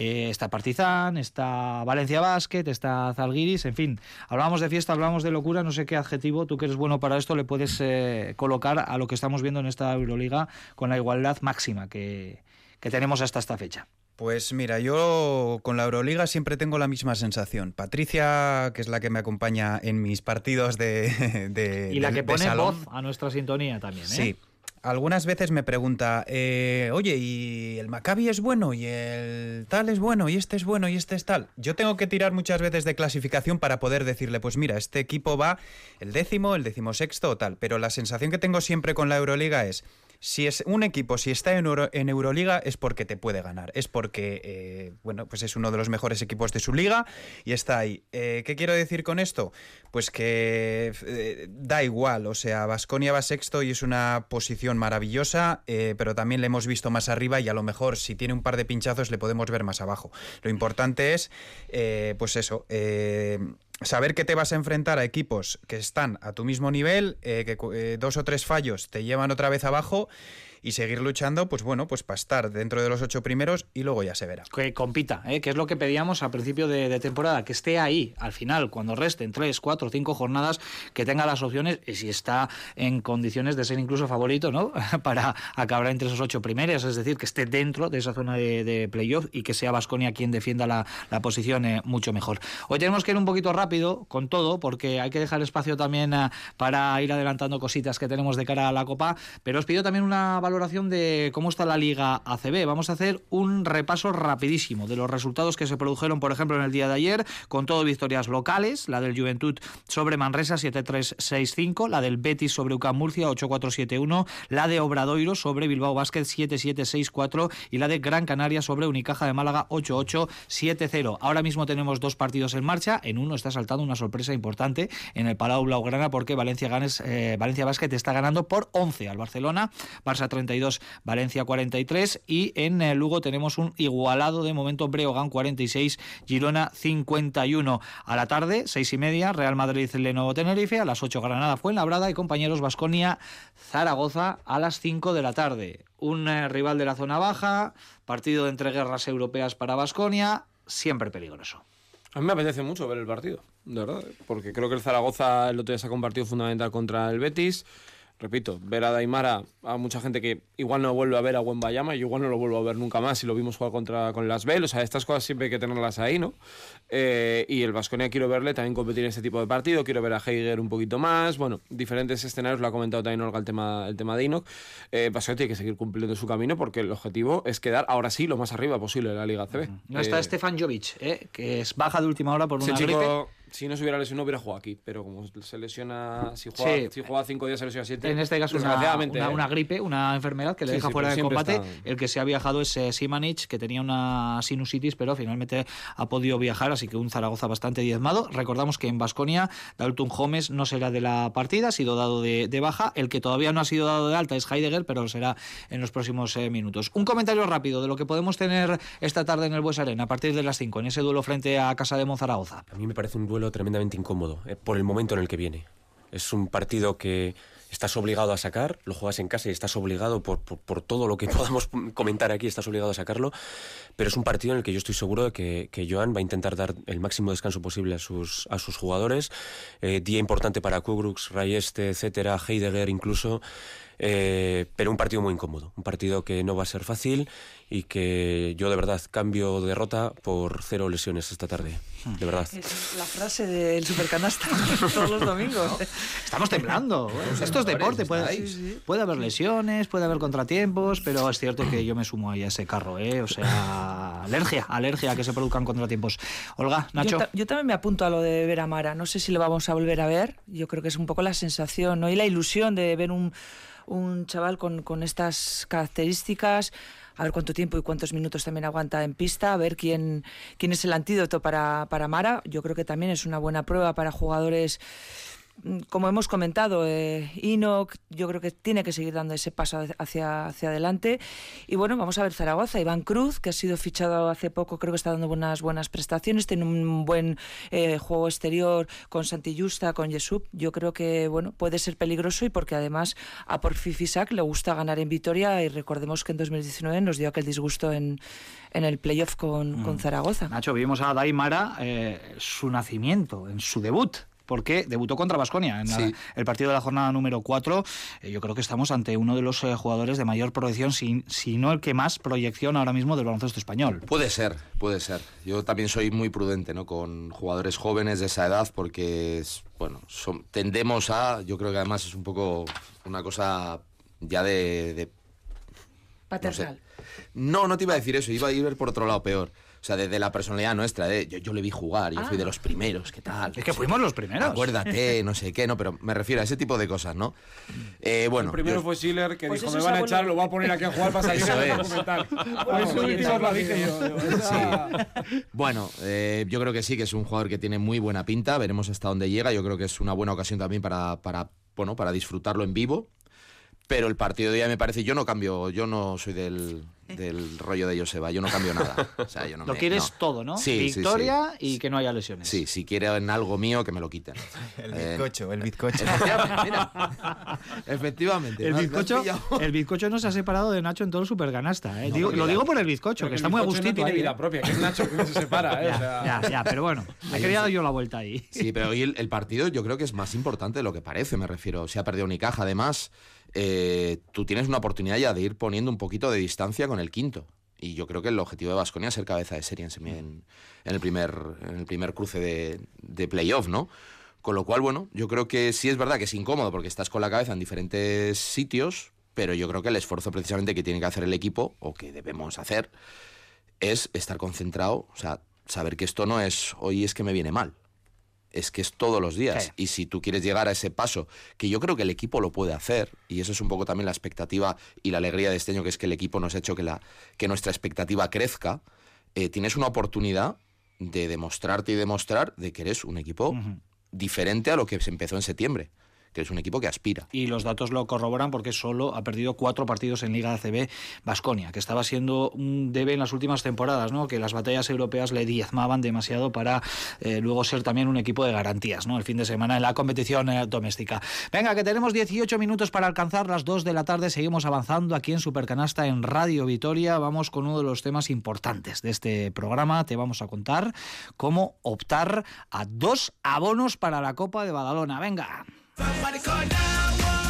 Eh, está Partizan, está Valencia Basket, está Zalgiris, en fin. Hablamos de fiesta, hablamos de locura, no sé qué adjetivo, tú que eres bueno para esto, le puedes eh, colocar a lo que estamos viendo en esta Euroliga con la igualdad máxima que, que tenemos hasta esta fecha. Pues mira, yo con la Euroliga siempre tengo la misma sensación. Patricia, que es la que me acompaña en mis partidos de, de y la de- que pone salón. voz a nuestra sintonía también, ¿eh? Sí. Algunas veces me pregunta, eh, oye, ¿y el Maccabi es bueno? ¿Y el tal es bueno? ¿Y este es bueno? ¿Y este es tal? Yo tengo que tirar muchas veces de clasificación para poder decirle, pues mira, este equipo va el décimo, el decimosexto o tal. Pero la sensación que tengo siempre con la Euroliga es, si es un equipo, si está en, Euro- en Euroliga, es porque te puede ganar. Es porque, eh, bueno, pues es uno de los mejores equipos de su liga y está ahí. Eh, ¿Qué quiero decir con esto? Pues que eh, da igual, o sea, Vasconia va sexto y es una posición maravillosa, pero también le hemos visto más arriba y a lo mejor si tiene un par de pinchazos le podemos ver más abajo. Lo importante es, pues eso, saber que te vas a enfrentar a equipos que están a tu mismo nivel, eh, que eh, dos o tres fallos te llevan otra vez abajo y seguir luchando, pues bueno, pues para estar dentro de los ocho primeros y luego ya se verá. que compita, ¿eh? que es lo que pedíamos a principio de, temporada, que esté ahí al final, cuando resten tres, cuatro, cinco jornadas, que tenga las opciones y si está en condiciones de ser incluso favorito, ¿no? Para acabar entre esos ocho primeros, es decir, que esté dentro de esa zona de, de playoff y que sea Vasconia quien defienda la, la posición eh, mucho mejor. Hoy tenemos que ir un poquito rápido con todo, porque hay que dejar espacio también eh, para ir adelantando cositas que tenemos de cara a la Copa, pero os pido también una valoración de cómo está la Liga ACB. Vamos a hacer un repaso rapidísimo de los resultados que se produjeron, por ejemplo, en el día de ayer, con todo victorias locales, la del Juventud sobre Manresa 7-3-6-5, la del Betis sobre UCAM Murcia 8-4-7-1, la de Obradoiro sobre Bilbao Basket 7-7-6-4 y la de Gran Canaria sobre Unicaja de Málaga 8-8-7-0. Ahora mismo tenemos dos partidos en marcha, en uno está saltando una sorpresa importante en el Palau Blaugrana porque Valencia, Ganes, eh, Valencia Basket está ganando por 11 al Barcelona, Barça 32, Valencia 43 y en eh, Lugo tenemos un igualado de momento Breogán 46, Girona 51. A la tarde, seis y media, Real Madrid Lenovo Tenerife, a las 8 Granada Fuenlabrada y compañeros Basconia Zaragoza a las 5 de la tarde. Un eh, rival de la zona baja, partido de entre guerras europeas para Basconia, siempre peligroso. A mí me apetece mucho ver el partido, de verdad, porque creo que el Zaragoza el otro día sacó un partido fundamental contra el Betis. Repito, ver a Daimara, a mucha gente que igual no vuelve a ver a Bayama y yo igual no lo vuelvo a ver nunca más si lo vimos jugar contra con las Bell. O sea, estas cosas siempre hay que tenerlas ahí, ¿no? Eh, y el Vasconia quiero verle también competir en este tipo de partido, quiero ver a Heiger un poquito más. Bueno, diferentes escenarios, lo ha comentado también Olga el tema, el tema de Inok. Eh, Vasconia tiene que seguir cumpliendo su camino porque el objetivo es quedar ahora sí lo más arriba posible de la Liga CB. No está Eh, Stefan Jovic, ¿eh? que es baja de última hora por una chico, gripe. Si no se hubiera lesionado, hubiera jugado aquí. Pero como se lesiona, si juega, Sí. si juega cinco días, se lesiona siete. En este caso, una, desgraciadamente, una, ¿eh? una gripe, una enfermedad que le Sí, deja sí, fuera de combate. está- El que se ha viajado es eh, Simanich, que tenía una sinusitis, pero finalmente ha podido viajar, así que un Zaragoza bastante diezmado. Recordamos que en Basconia, Dalton Gómez no será de la partida, ha sido dado de, de baja. El que todavía no ha sido dado de alta es Heidegger, pero lo será en los próximos eh, minutos. Un comentario rápido de lo que podemos tener esta tarde en el Bues Arena a partir de las 5, en ese duelo frente a Casa de Monzaragoza. A mí me parece un duelo tremendamente incómodo eh, por el momento en el que viene. Es un partido que estás obligado a sacar, lo juegas en casa y estás obligado por, por, por todo lo que podamos comentar aquí, estás obligado a sacarlo, pero es un partido en el que yo estoy seguro de que, que Joan va a intentar dar el máximo descanso posible a sus, a sus jugadores. Eh, día importante para Kugrux, Rayeste, etcétera, Heidegger incluso. Eh, pero un partido muy incómodo, un partido que no va a ser fácil y que yo de verdad cambio derrota por cero lesiones esta tarde, de verdad. Es la frase del supercanasta todos los domingos. Estamos temblando. ¿eh? Esto es deporte. Puede, puede haber lesiones, puede haber contratiempos, pero es cierto que yo me sumo ahí a ese carro. ¿eh? O sea, alergia, alergia a que se produzcan contratiempos. Olga, Nacho. Yo, ta- yo también me apunto a lo de ver a Mara. No sé si lo vamos a volver a ver. Yo creo que es un poco la sensación ¿no? y la ilusión de ver un, un chaval con, con estas características. A ver cuánto tiempo y cuántos minutos también aguanta en pista, a ver quién, quién es el antídoto para, para Mara. Yo creo que también es una buena prueba para jugadores como hemos comentado, eh, Enoch yo creo que tiene que seguir dando ese paso hacia, hacia adelante. Y bueno, vamos a ver Zaragoza, Iván Cruz, que ha sido fichado hace poco, creo que está dando buenas, buenas prestaciones, tiene un buen eh, juego exterior con Santi Justa, con Jesús. Yo creo que bueno, puede ser peligroso y porque además a por Fifisac le gusta ganar en Vitoria y recordemos que en 2019 nos dio aquel disgusto en, en el playoff con, con, mm. Zaragoza. Nacho, vimos a Daimara eh, su nacimiento, en su debut porque debutó contra Basconia en el partido de la jornada número 4. Eh, yo creo que estamos ante uno de los eh, jugadores de mayor proyección, si, no el que más proyección ahora mismo del baloncesto español. Puede ser, puede ser. Yo también soy muy prudente ¿no? con jugadores jóvenes de esa edad porque, bueno, tendemos a, yo creo que además es un poco una cosa ya de... Paternal. No, no, te iba a decir eso, iba a ir por otro lado peor. O sea, desde la personalidad nuestra, de, yo, le vi jugar, yo fui de ah. los primeros, ¿qué tal? Es que fuimos los primeros. Acuérdate, no sé qué, no, pero me refiero a ese tipo de cosas, ¿no? Eh, bueno. El primero fue Schiller, que pues dijo, me van a echar, lo voy a poner aquí a jugar para salir eso es. documental. Eso dije yo. Bueno, eh, yo creo que sí, que es un jugador que tiene muy buena pinta, veremos hasta dónde llega, yo creo que es una buena ocasión también para, para, bueno, para disfrutarlo en vivo, pero el partido de hoy me parece, yo no cambio, yo no soy del del rollo de Joseba. Yo no cambio nada. O sea, yo no lo quieres todo, ¿no? Sí, Victoria y que no haya lesiones. Sí, si quieren algo mío, que me lo quiten. el eh, bizcocho, el bizcocho. Efectivamente, El, bizcocho, el bizcocho no se ha separado de Nacho en todo el superganasta. ¿eh? lo digo por el bizcocho, que está muy agustito. No tiene vida ¿eh? propia, que es Nacho que no se separa. ¿eh? ya, ya, pero bueno, he querido yo la vuelta ahí. Sí, pero hoy el, partido yo creo que es más importante de lo que parece, me refiero. Se ha perdido Unicaja, además. Eh, tú tienes una oportunidad ya de ir poniendo un poquito de distancia con el quinto. Y yo creo que el objetivo de Vasconia es ser cabeza de serie en, el, primer, en el primer cruce de, de playoff, ¿no? Con lo cual, bueno, yo creo que sí es verdad que es incómodo porque estás con la cabeza en diferentes sitios, pero yo creo que el esfuerzo precisamente que tiene que hacer el equipo, o que debemos hacer, es estar concentrado, o sea, saber que esto no es hoy es que me viene mal es que es todos los días. Y si tú quieres llegar a ese paso, que yo creo que el equipo lo puede hacer, y eso es un poco también la expectativa y la alegría de este año, que es que el equipo nos ha hecho que, la, que nuestra expectativa crezca, eh, tienes una oportunidad de demostrarte y demostrar de que eres un equipo diferente a lo que se empezó en septiembre es un equipo que aspira. Y los datos lo corroboran porque solo ha perdido cuatro partidos en Liga ACB Basconia, que estaba siendo un debe en las últimas temporadas, ¿no? que las batallas europeas le diezmaban demasiado para eh, luego ser también un equipo de garantías ¿no? el fin de semana en la competición eh, doméstica. Venga, que tenemos 18 minutos para alcanzar las 2 de la tarde, seguimos avanzando aquí en Supercanasta en Radio Vitoria, vamos con uno de los temas importantes de este programa, te vamos a contar cómo optar a dos abonos para la Copa de Badalona. Venga. Somebody call 911.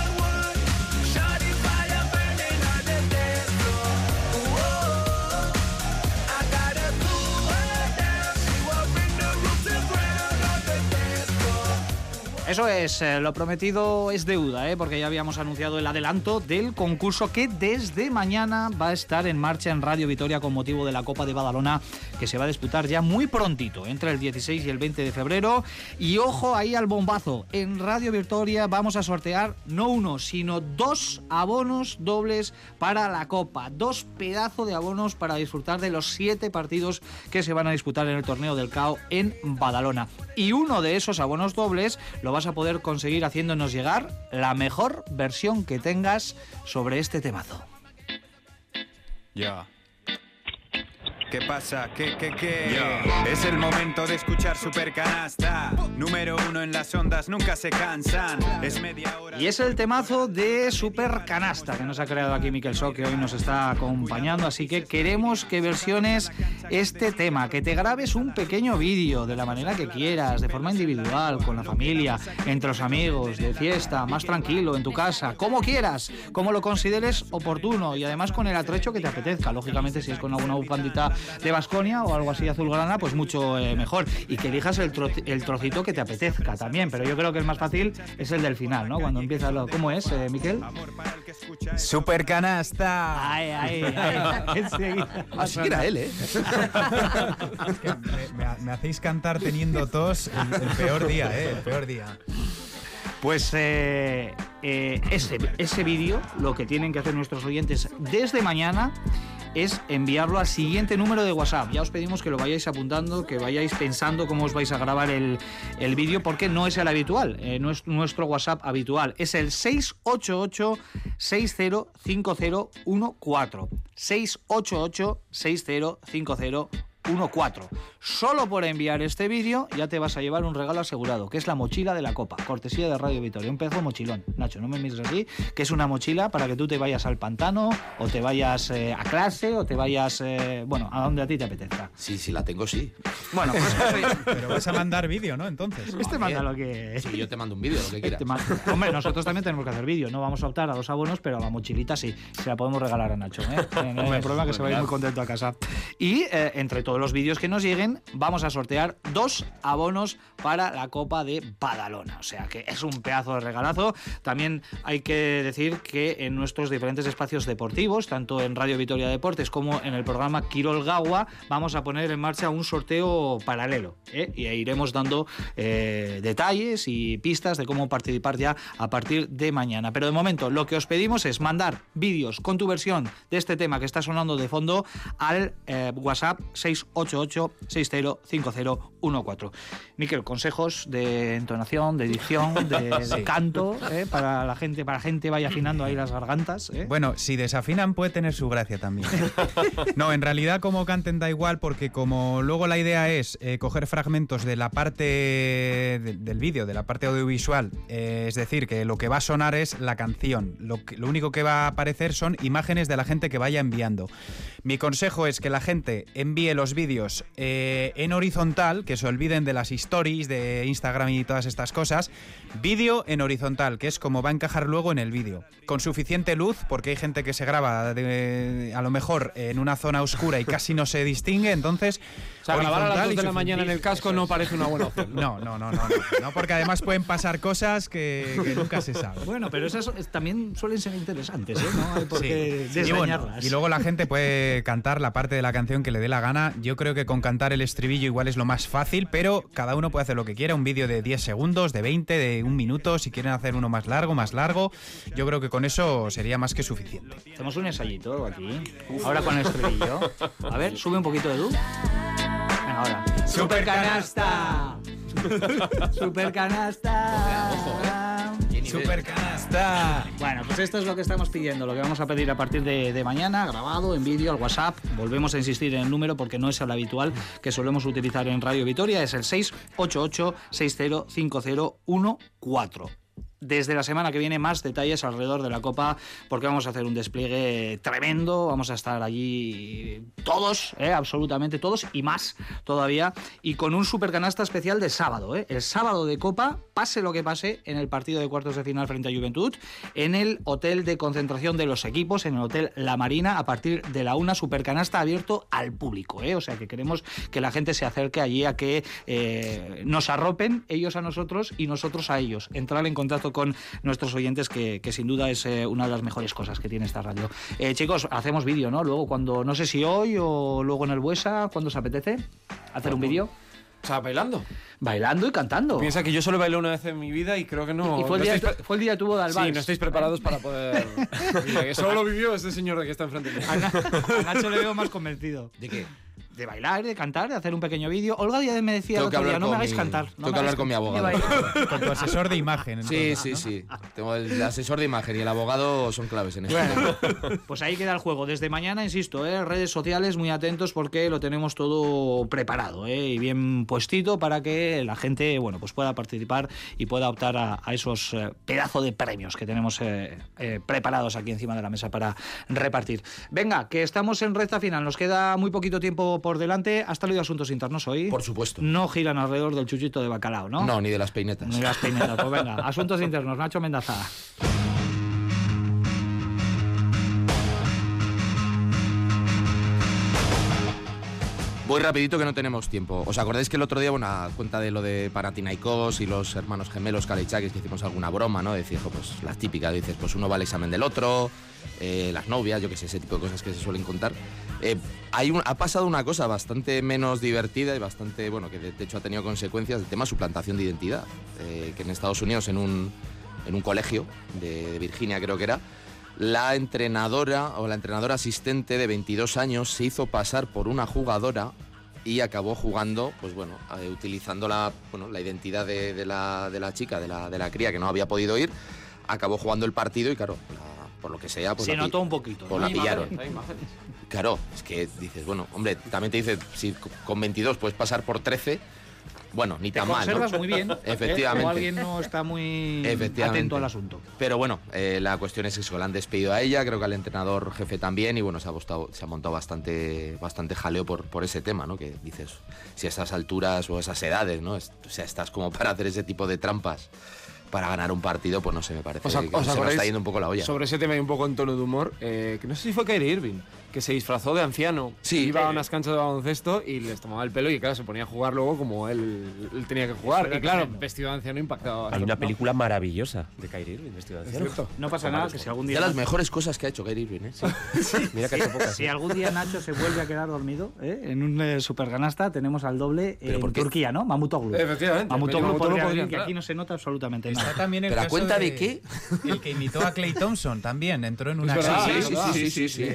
Eso es, eh, lo prometido es deuda, ¿eh? porque ya habíamos anunciado el adelanto del concurso que desde mañana va a estar en marcha en Radio Vitoria con motivo de la Copa de Badalona que se va a disputar ya muy prontito, entre el 16 y el 20 de febrero. Y ojo ahí al bombazo, en Radio Victoria vamos a sortear no uno, sino dos abonos dobles para la Copa, dos pedazos de abonos para disfrutar de los siete partidos que se van a disputar en el torneo del CAO en Badalona. Y uno de esos abonos dobles lo vas a poder conseguir haciéndonos llegar la mejor versión que tengas sobre este temazo. Ya. ¿Qué pasa? ¿Qué, qué, qué? Es el momento de escuchar Super Canasta. Número uno en las ondas, nunca se cansan. Es media hora. Y es el temazo de Super Canasta que nos ha creado aquí Miquel So, que hoy nos está acompañando. Así que queremos que versiones este tema, que te grabes un pequeño vídeo de la manera que quieras, de forma individual, con la familia, entre los amigos, de fiesta, más tranquilo, en tu casa, como quieras, como lo consideres oportuno y además con el atrecho que te apetezca. Lógicamente, si es con alguna bufandita de Basconia o algo así azulgrana, pues mucho eh, mejor. Y que elijas el, el, trocito que te apetezca también. Pero yo creo que el más fácil es el del final, ¿no? Cuando empieza lo. ¿Cómo es, eh, Miquel? Super canasta. Ay, ay, ay. Así era él, ¿eh? me, hacéis cantar teniendo tos el, peor día, ¿eh? El peor día. Pues eh, ese, ese vídeo, lo que tienen que hacer nuestros oyentes desde mañana es enviarlo al siguiente número de WhatsApp. Ya os pedimos que lo vayáis apuntando, que vayáis pensando cómo os vais a grabar el, el vídeo, porque no es el habitual, eh, no es nuestro WhatsApp habitual. Es el 688 605014 688 605014 14. Solo por enviar este vídeo ya te vas a llevar un regalo asegurado, que es la mochila de la copa, cortesía de Radio Vitoria. Un pedazo mochilón. Nacho, no me mires así, que es una mochila para que tú te vayas al pantano, o te vayas eh, a clase, o te vayas, eh, bueno, a donde a ti te apetezca. Sí, sí, la tengo, sí. Bueno, pues Pero vas a mandar vídeo, ¿no? Entonces. este manda lo que... Sí, yo te mando un vídeo, lo que quieras. Te mando- Hombre, nosotros también tenemos que hacer vídeo. No vamos a optar a los abonos, pero a la mochilita sí. Se la podemos regalar a Nacho. ¿eh? No hay problema que se vaya muy contento a casa. Y eh, entre todos los vídeos que nos lleguen, vamos a sortear dos abonos para la Copa de Badalona. O sea que es un pedazo de regalazo. También hay que decir que en nuestros diferentes espacios deportivos, tanto en Radio Vitoria Deportes como en el programa Quirol Gawa, vamos a poner en marcha un sorteo paralelo. ¿eh? Y iremos dando eh, detalles y pistas de cómo participar ya a partir de mañana. Pero de momento lo que os pedimos es mandar vídeos con tu versión de este tema que está sonando de fondo al eh, WhatsApp 688-605014. Miquel, consejos de entonación, de edición, de, canto, ¿eh? para la gente, para la gente vaya afinando ahí las gargantas. ¿eh? Bueno, si desafinan puede tener su gracia también. No, en realidad como canten da igual porque como luego la idea es eh, coger fragmentos de la parte de- del vídeo, de la parte audiovisual, es decir, que lo que va a sonar es la canción. Lo, que- lo único que va a aparecer son imágenes de la gente que vaya enviando. Mi consejo es que la gente envíe los vídeos eh, en horizontal, que se olviden de las stories de Instagram y todas estas cosas. Vídeo en horizontal, que es como va a encajar luego en el vídeo. Con suficiente luz, porque hay gente que se graba de- a lo mejor en una zona oscura y casi no se distingue, entonces... O sea, grabar a las horizontal 2 y de la mañana en el casco no parece una buena opción. No, no, no, no, no, no, porque además pueden pasar cosas que, que nunca se sabe. Bueno, pero esas es- también suelen ser interesantes, ¿eh? No hay por qué Sí. Y, bueno, y luego la gente puede cantar la parte de la canción que le dé la gana. Yo creo que con cantar el estribillo igual es lo más fácil, pero cada uno puede hacer lo que quiera. Un vídeo de 10 segundos, de 20, de un minuto. Si quieren hacer uno más largo, más largo. Yo creo que con eso sería más que suficiente. Hacemos un ensayito aquí. Ahora con el estribillo. A ver, sube un poquito de luz. Venga, ahora. ¡Super canasta! ¡Super canasta! ¡Super canasta! Bueno, pues esto es lo que estamos pidiendo, lo que vamos a pedir a partir de, de mañana, grabado en vídeo al WhatsApp. Volvemos a insistir en el número porque no es el habitual que solemos utilizar en Radio Vitoria, es el 688-605014. Desde la semana que viene más detalles alrededor de la Copa porque vamos a hacer un despliegue tremendo, vamos a estar allí todos, eh, absolutamente todos y más todavía y con un supercanasta especial de sábado, eh, el sábado de Copa, pase lo que pase en el partido de cuartos de final frente a Juventud, en el hotel de concentración de los equipos, en el hotel La Marina, a partir de la una supercanasta abierto al público, eh, o sea que queremos que la gente se acerque allí a que eh, nos arropen ellos a nosotros y nosotros a ellos, entrar en contacto con nuestros oyentes que, que sin duda es eh, una de las mejores cosas que tiene esta radio. Eh, chicos, hacemos vídeo, ¿no? Luego cuando, no sé si hoy o luego en el Buesa, cuando os apetece, hacer un vídeo. O sea, bailando. Bailando y cantando. Piensa que yo solo bailé una vez en mi vida y creo que no. y fue el, no día, estáis fue el día de tu boda al pre- Sí, no estáis preparados para poder. Mira, que solo lo vivió este señor de que está enfrente de mí. A Nacho le veo más convencido. ¿De qué? De bailar, de cantar, de hacer un pequeño vídeo. Olga Díaz me decía el Tengo que otro día, no me hagáis mi- cantar. no tengo que hablar con mi cantar". abogado. Con tu asesor de imagen. Sí, entonces. sí, sí. Tengo el asesor de imagen y el abogado son claves en esto. Bueno, pues ahí queda el juego. Desde mañana, insisto, ¿eh? redes sociales muy atentos porque lo tenemos todo preparado ¿eh? y bien puestito para que la gente bueno, pues pueda participar y pueda optar a, a esos eh, pedazos de premios que tenemos eh, eh, preparados aquí encima de la mesa para repartir. Venga, que estamos en recta final. Nos queda muy poquito tiempo por delante. ¿Hasta de asuntos internos hoy? Por supuesto. No giran alrededor del chuchito de bacalao, ¿no? No, ni de las peinetas. Ni las peinetas. Pues venga, asuntos internos. Nacho Mendaza. Voy rapidito que no tenemos tiempo. ¿Os acordáis que el otro día, bueno, a cuenta de lo de Panathinaikos y los hermanos gemelos Kalaichakis, que hicimos alguna broma, ¿no? Decir, pues las típicas, dices, pues uno va al examen del otro, eh, las novias, yo qué sé, ese tipo de cosas que se suelen contar. Eh, ha pasado una cosa bastante menos divertida y bastante, bueno, que de, de hecho ha tenido consecuencias, el tema suplantación de identidad. Eh, que en Estados Unidos, en un, en un colegio de, de Virginia creo que era, la entrenadora o la entrenadora asistente de 22 años se hizo pasar por una jugadora y acabó jugando, pues bueno, utilizando la, bueno, la identidad de, de la, de la chica, de la, de la cría que no había podido ir, acabó jugando el partido y claro, la- por lo que sea, pues Se notó un poquito. pues ¿no? la pillaron. Imágenes. Claro, es que dices, bueno, hombre, también te dice, si con 22 puedes pasar por 13, bueno, ni Te tan mal, ¿no? muy bien. ¿eh? Efectivamente. O alguien no está muy atento al asunto. Pero bueno, eh, la cuestión es que se la han despedido a ella, creo que al entrenador jefe también, y bueno, se ha, se ha montado bastante, bastante jaleo por, por ese tema, ¿no? Que dices, si a esas alturas o a esas edades, ¿no? Es- o sea, estás como para hacer ese tipo de trampas para ganar un partido, pues no sé, me parece ¿Os, que ac- se os nos acordáis está yendo un poco la olla. Sobre ese tema y un poco en tono de humor, eh, que no sé si fue Kyrie Irving, que se disfrazó de anciano. Sí. Iba a unas canchas de baloncesto y les tomaba el pelo y claro, se ponía a jugar luego como él, él tenía que jugar. Y claro, vestido de anciano impactaba Hay una ¿no? película maravillosa de Kyrie Irving, vestido de Es anciano. cierto. No pasa nada, que si algún día. De las mejores cosas que ha hecho Kyrie Irving, ¿eh? Mira que hace pocas. Si algún día Nacho se vuelve a quedar dormido ¿eh? en un eh, superganasta, tenemos al doble ¿Pero en? Turquía, ¿no? Mamutoglu. Efectivamente, Mamutoglu Mamutoglu podría que aquí no se nota absolutamente Está nada. también el ¿Pero a caso cuenta de qué? El que imitó a Clay Thompson también, entró en una sí, sí, sí, sí,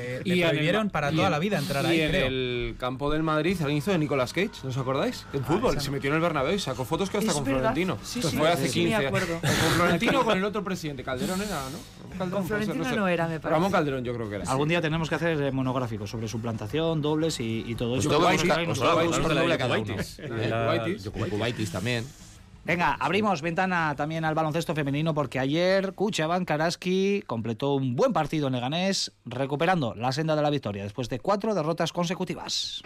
prohibieron para toda la vida entrar y ahí, en creo. el campo del Madrid alguien hizo de Nicolas Cage, ¿no os acordáis? En fútbol, se metió en el Bernabéu y sacó fotos que hasta con verdad. Florentino. Sí, Esto sí, fue hace sí, me 15 acuerdo. Con Florentino o con el otro presidente, Calderón era, ¿no? Calderón, Con ser, Florentino sé. no era, me parece. Ramón Calderón yo creo que era. Algún día tenemos que hacer eh, monográficos sobre su plantación, dobles y, y todo Pues eso. Pues buscar- ahí nos pues tengo que vamos. buscar un doble a cada uno. Jokubaitis. Eh, La- Jokubaitis. Jokubaitis. Kubaitis también. Venga, abrimos ventana también al baloncesto femenino porque ayer Kuchaban Karaski completó un buen partido en Leganés, recuperando la senda de la victoria después de cuatro derrotas consecutivas.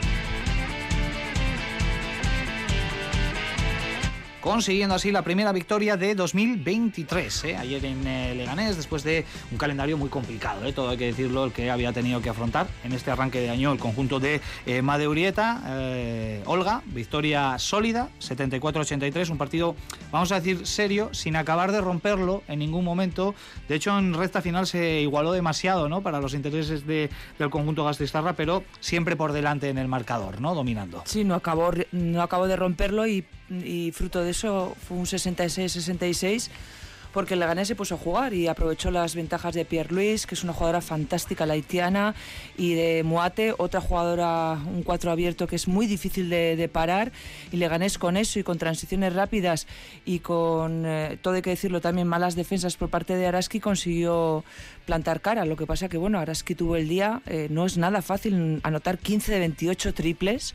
Consiguiendo así la primera victoria de 2023. ¿eh? Ayer en eh, Leganés, después de un calendario muy complicado, ¿eh? todo hay que decirlo, el que había tenido que afrontar en este arranque de año el conjunto de Madeurieta. Olga, victoria sólida, 74-83, un partido, vamos a decir, serio, sin acabar de romperlo en ningún momento. De hecho, en recta final se igualó demasiado ¿no? para los intereses de- del conjunto Gastistarra, pero siempre por delante en el marcador, ¿no? dominando. Sí, no acabó, no acabó de romperlo y, y fruto de eso fue un 66-66 porque el Leganés se puso a jugar y aprovechó las ventajas de Pierre Luis, que es una jugadora fantástica, la haitiana, y de Muate, otra jugadora, un cuatro abierto que es muy difícil de, de parar. Y Leganés con eso y con transiciones rápidas y con, eh, todo hay que decirlo, también malas defensas por parte de Araski, consiguió plantar cara. Lo que pasa que, bueno, Araski tuvo el día, eh, no es nada fácil anotar 15 de 28 triples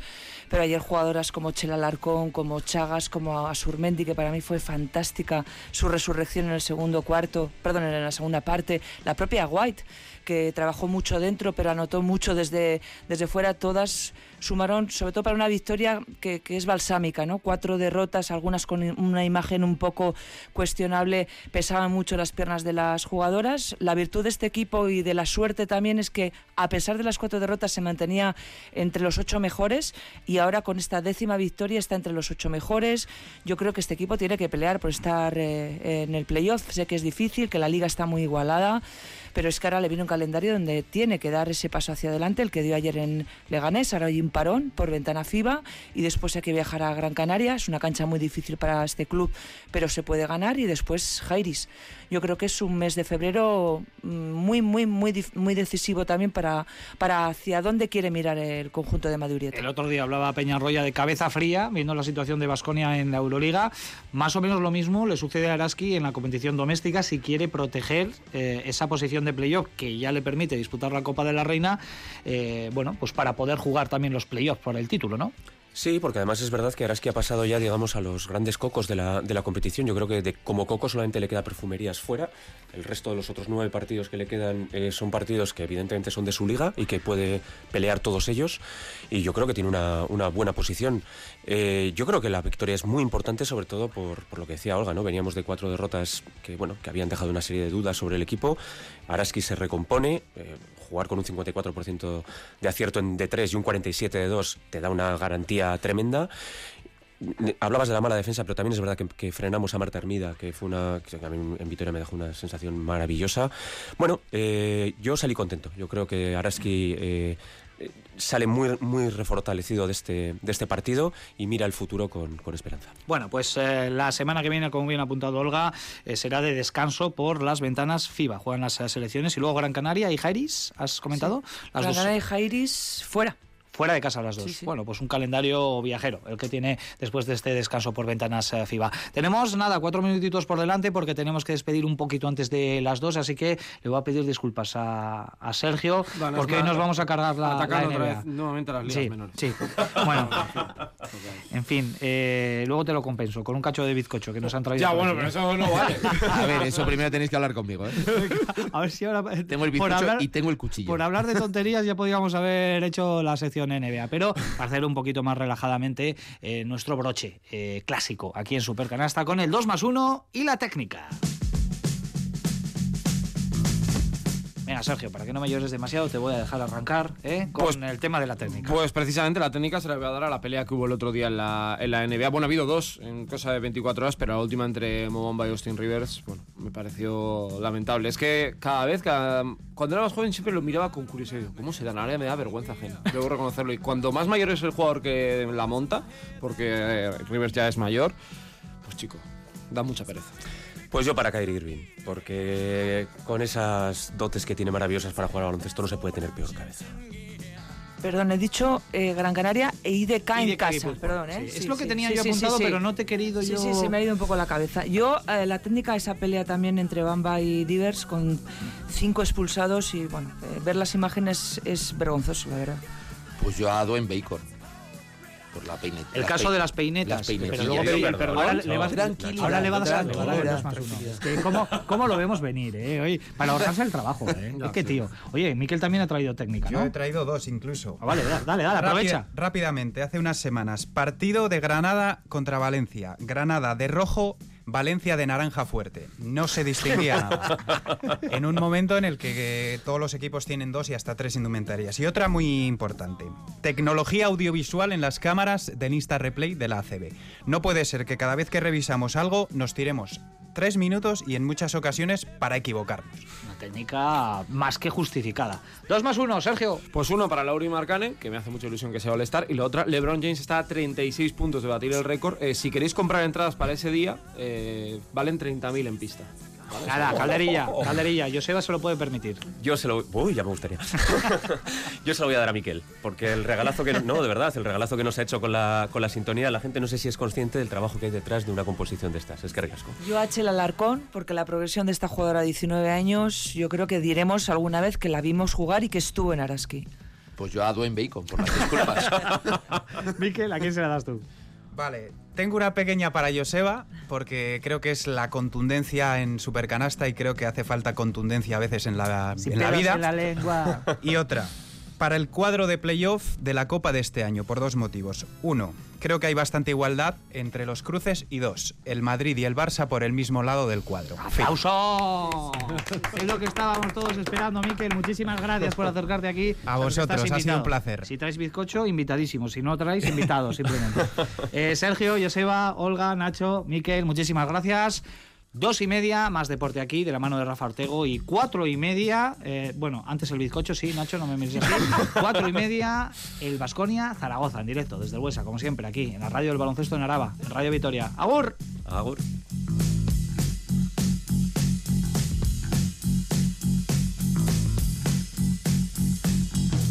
pero ayer jugadoras como Chela Larcón, como Chagas, como Asurmendi, que para mí fue fantástica su resurrección en el segundo cuarto, perdón, en la segunda parte, la propia White, que trabajó mucho dentro, pero anotó mucho desde, desde fuera, todas sumaron, sobre todo para una victoria que, es balsámica, ¿no? Cuatro derrotas, algunas con una imagen un poco cuestionable, pesaban mucho las piernas de las jugadoras. La virtud de este equipo y de la suerte también es que, a pesar de las cuatro derrotas, se mantenía entre los ocho mejores y ahora con esta décima victoria está entre los ocho mejores. Yo creo que este equipo tiene que pelear por estar eh, en el playoff. Sé que es difícil, que la liga está muy igualada, pero es que ahora le viene un calendario donde tiene que dar ese paso hacia adelante, el que dio ayer en Leganés. Ahora hay un parón por ventana FIBA y después hay que viajar a Gran Canaria. Es una cancha muy difícil para este club, pero se puede ganar y después Jairis. Yo creo que es un mes de febrero mm, muy, muy, muy, muy decisivo también para, para hacia dónde quiere mirar el conjunto de Madurieta. El otro día hablaba Peñarroya de cabeza fría, viendo la situación de Basconia en la Euroliga. Más o menos lo mismo le sucede a Araski en la competición doméstica si quiere proteger eh, esa posición de playoff que ya le permite disputar la Copa de la Reina, eh, bueno, pues para poder jugar también los playoffs por el título, ¿no? Sí, porque además es verdad que Araski ha pasado ya, digamos, a los grandes cocos de la, de la competición. Yo creo que de, como coco solamente le queda perfumerías fuera. El resto de los otros nueve partidos que le quedan eh, son partidos que evidentemente son de su liga y que puede pelear todos ellos. Y yo creo que tiene una, una buena posición. Eh, yo creo que la victoria es muy importante, sobre todo por, por lo que decía Olga, ¿no? Veníamos de cuatro derrotas que, bueno, que habían dejado una serie de dudas sobre el equipo. Araski se recompone. eh, jugar con un 54% de acierto en de 3 y un 47 de 2 te da una garantía tremenda. hablabas de la mala defensa, pero también es verdad que, que frenamos a Marta Hermida, que fue una que a mí en Vitoria me dejó una sensación maravillosa. Bueno, eh, yo salí contento. Yo creo que Araski eh, sale muy, muy refortalecido de este, de este partido y mira el futuro con, con esperanza. Bueno, pues eh, la semana que viene, como bien ha apuntado Olga, eh, será de descanso por las ventanas FIBA. Juegan las selecciones y luego Gran Canaria y Jairis, ¿has comentado? Las Gran Canaria y Jairis fuera. Fuera de casa las dos. Sí, sí. Bueno, pues un calendario viajero, el que tiene después de este descanso por ventanas eh, FIBA. Tenemos nada, cuatro minutitos por delante porque tenemos que despedir un poquito antes de las dos, así que le voy a pedir disculpas a, a Sergio Bueno, porque hoy nos vamos a cargar la, la atacando otra vez nuevamente a las ligas Sí, menores. sí. Bueno, en fin, eh, luego te lo compenso con un cacho de bizcocho que nos han traído. Ya, bueno, pero eso no vale. A ver, eso primero tenéis que hablar conmigo, ¿eh? A ver si ahora. Tengo el bizcocho hablar- y tengo el cuchillo. Por hablar de tonterías ya podríamos haber hecho la sección NBA, pero para hacer un poquito más relajadamente eh, nuestro broche eh, clásico aquí en Supercanasta con el 2 más 1 y la técnica. Venga, Sergio, para que no me llores demasiado, te voy a dejar arrancar ¿eh? con Pues- el tema de la técnica. Pues precisamente la técnica se la voy a dar a la pelea que hubo el otro día en la, en la NBA. Bueno, ha habido dos en cosa de 24 horas, pero la última entre Mobamba y Austin Rivers, bueno, me pareció lamentable. Es que cada vez, cada- cuando era más joven siempre lo miraba con curiosidad. ¿Cómo se dan? Ahora me da vergüenza ajena. Debo reconocerlo. Y cuanto más mayor es el jugador que la monta, porque eh, Rivers ya es mayor, pues chico, da mucha pereza. Pues yo para Kyrie Irving, porque con esas dotes que tiene maravillosas para jugar al baloncesto no se puede tener peor cabeza. Perdón, he dicho eh, Gran Canaria e IDK en IDK casa. Fútbol. Perdón, ¿eh? Sí, es lo que tenía yo apuntado, pero no te he querido sí, yo- Sí, se me ha ido un poco la cabeza. Yo, eh, la técnica de esa pelea también entre Bamba y Divers, con cinco expulsados y, bueno, eh, ver las imágenes es vergonzoso, la verdad. Pues yo a Dwayne Bacon. Por la peineta. El caso de las peinetas. Las peinetillas. pero luego perdón. Ahora No, le vas, tranquilidad, ahora le vas a dar más uno. Es que ¿cómo, ¿Cómo lo vemos venir, eh? Oye, para ahorrarse el trabajo, eh. Es que, tío. Oye, Miquel también ha traído técnica, Yo he traído dos incluso. Ah, vale, dale, dale, aprovecha. rápidamente, hace unas semanas, partido de Granada contra Valencia. Granada de rojo, Valencia de naranja fuerte. No se distinguía nada. En un momento en el que eh, todos los equipos tienen dos y hasta tres indumentarias. Y otra muy importante, tecnología audiovisual en las cámaras del Insta Replay de la ACB. No puede ser que cada vez que revisamos algo nos tiremos tres minutos y en muchas ocasiones para equivocarnos. Una técnica más que justificada. Dos más uno, Sergio. Pues uno para Lauri Markkanen, que me hace mucha ilusión que sea All-Star, y la otra, LeBron James está a 36 puntos de batir el récord. Eh, si queréis comprar entradas para ese día, eh, valen 30.000 en pista. Nada, calderilla, calderilla. Joseba se lo puede permitir. Yo se lo. Uy, ya me gustaría. Yo se lo voy a dar a Miquel, porque el regalazo que. No, de verdad, el regalazo que nos ha hecho con la, con la sintonía, la gente no sé si es consciente del trabajo que hay detrás de una composición de estas. Es que ricasco. Yo H el Alarcón, porque la progresión de esta jugadora de 19 años, yo creo que diremos alguna vez que la vimos jugar y que estuvo en Araski. Pues yo a Dwayne Bacon, por las disculpas. Miquel, ¿a quién se la das tú? Vale, tengo una pequeña para Joseba, porque creo que es la contundencia en supercanasta y creo que hace falta contundencia a veces en la, Sin en la vida. en la lengua. Y otra, para el cuadro de playoff de la Copa de este año, por dos motivos. Uno, creo que hay bastante igualdad entre los cruces. Y dos, el Madrid y el Barça por el mismo lado del cuadro. Fin. ¡Aplauso! Es lo que estábamos todos esperando, Miquel. Muchísimas gracias por acercarte aquí. A vosotros, ha sido un placer. Si traes bizcocho, invitadísimos. Si no traéis, invitados, simplemente. Eh, Sergio, Joseba, Olga, Nacho, Miquel, muchísimas gracias. Dos y media, más deporte aquí, de la mano de Rafa Ortego. Y cuatro y media, eh, bueno, antes el bizcocho, sí, Nacho, no me mires así. cuatro y media, el Vasconia Zaragoza, en directo, desde el Huesa, como siempre, aquí, en la radio del baloncesto en Araba, en Radio Vitoria. ¡Agur! Agur.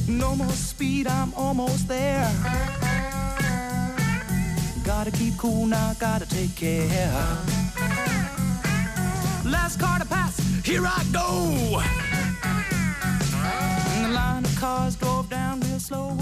No more speed, I'm almost there. Gotta keep cool now, gotta take care. Last car to pass, here I go. And the line of cars drove down real slow.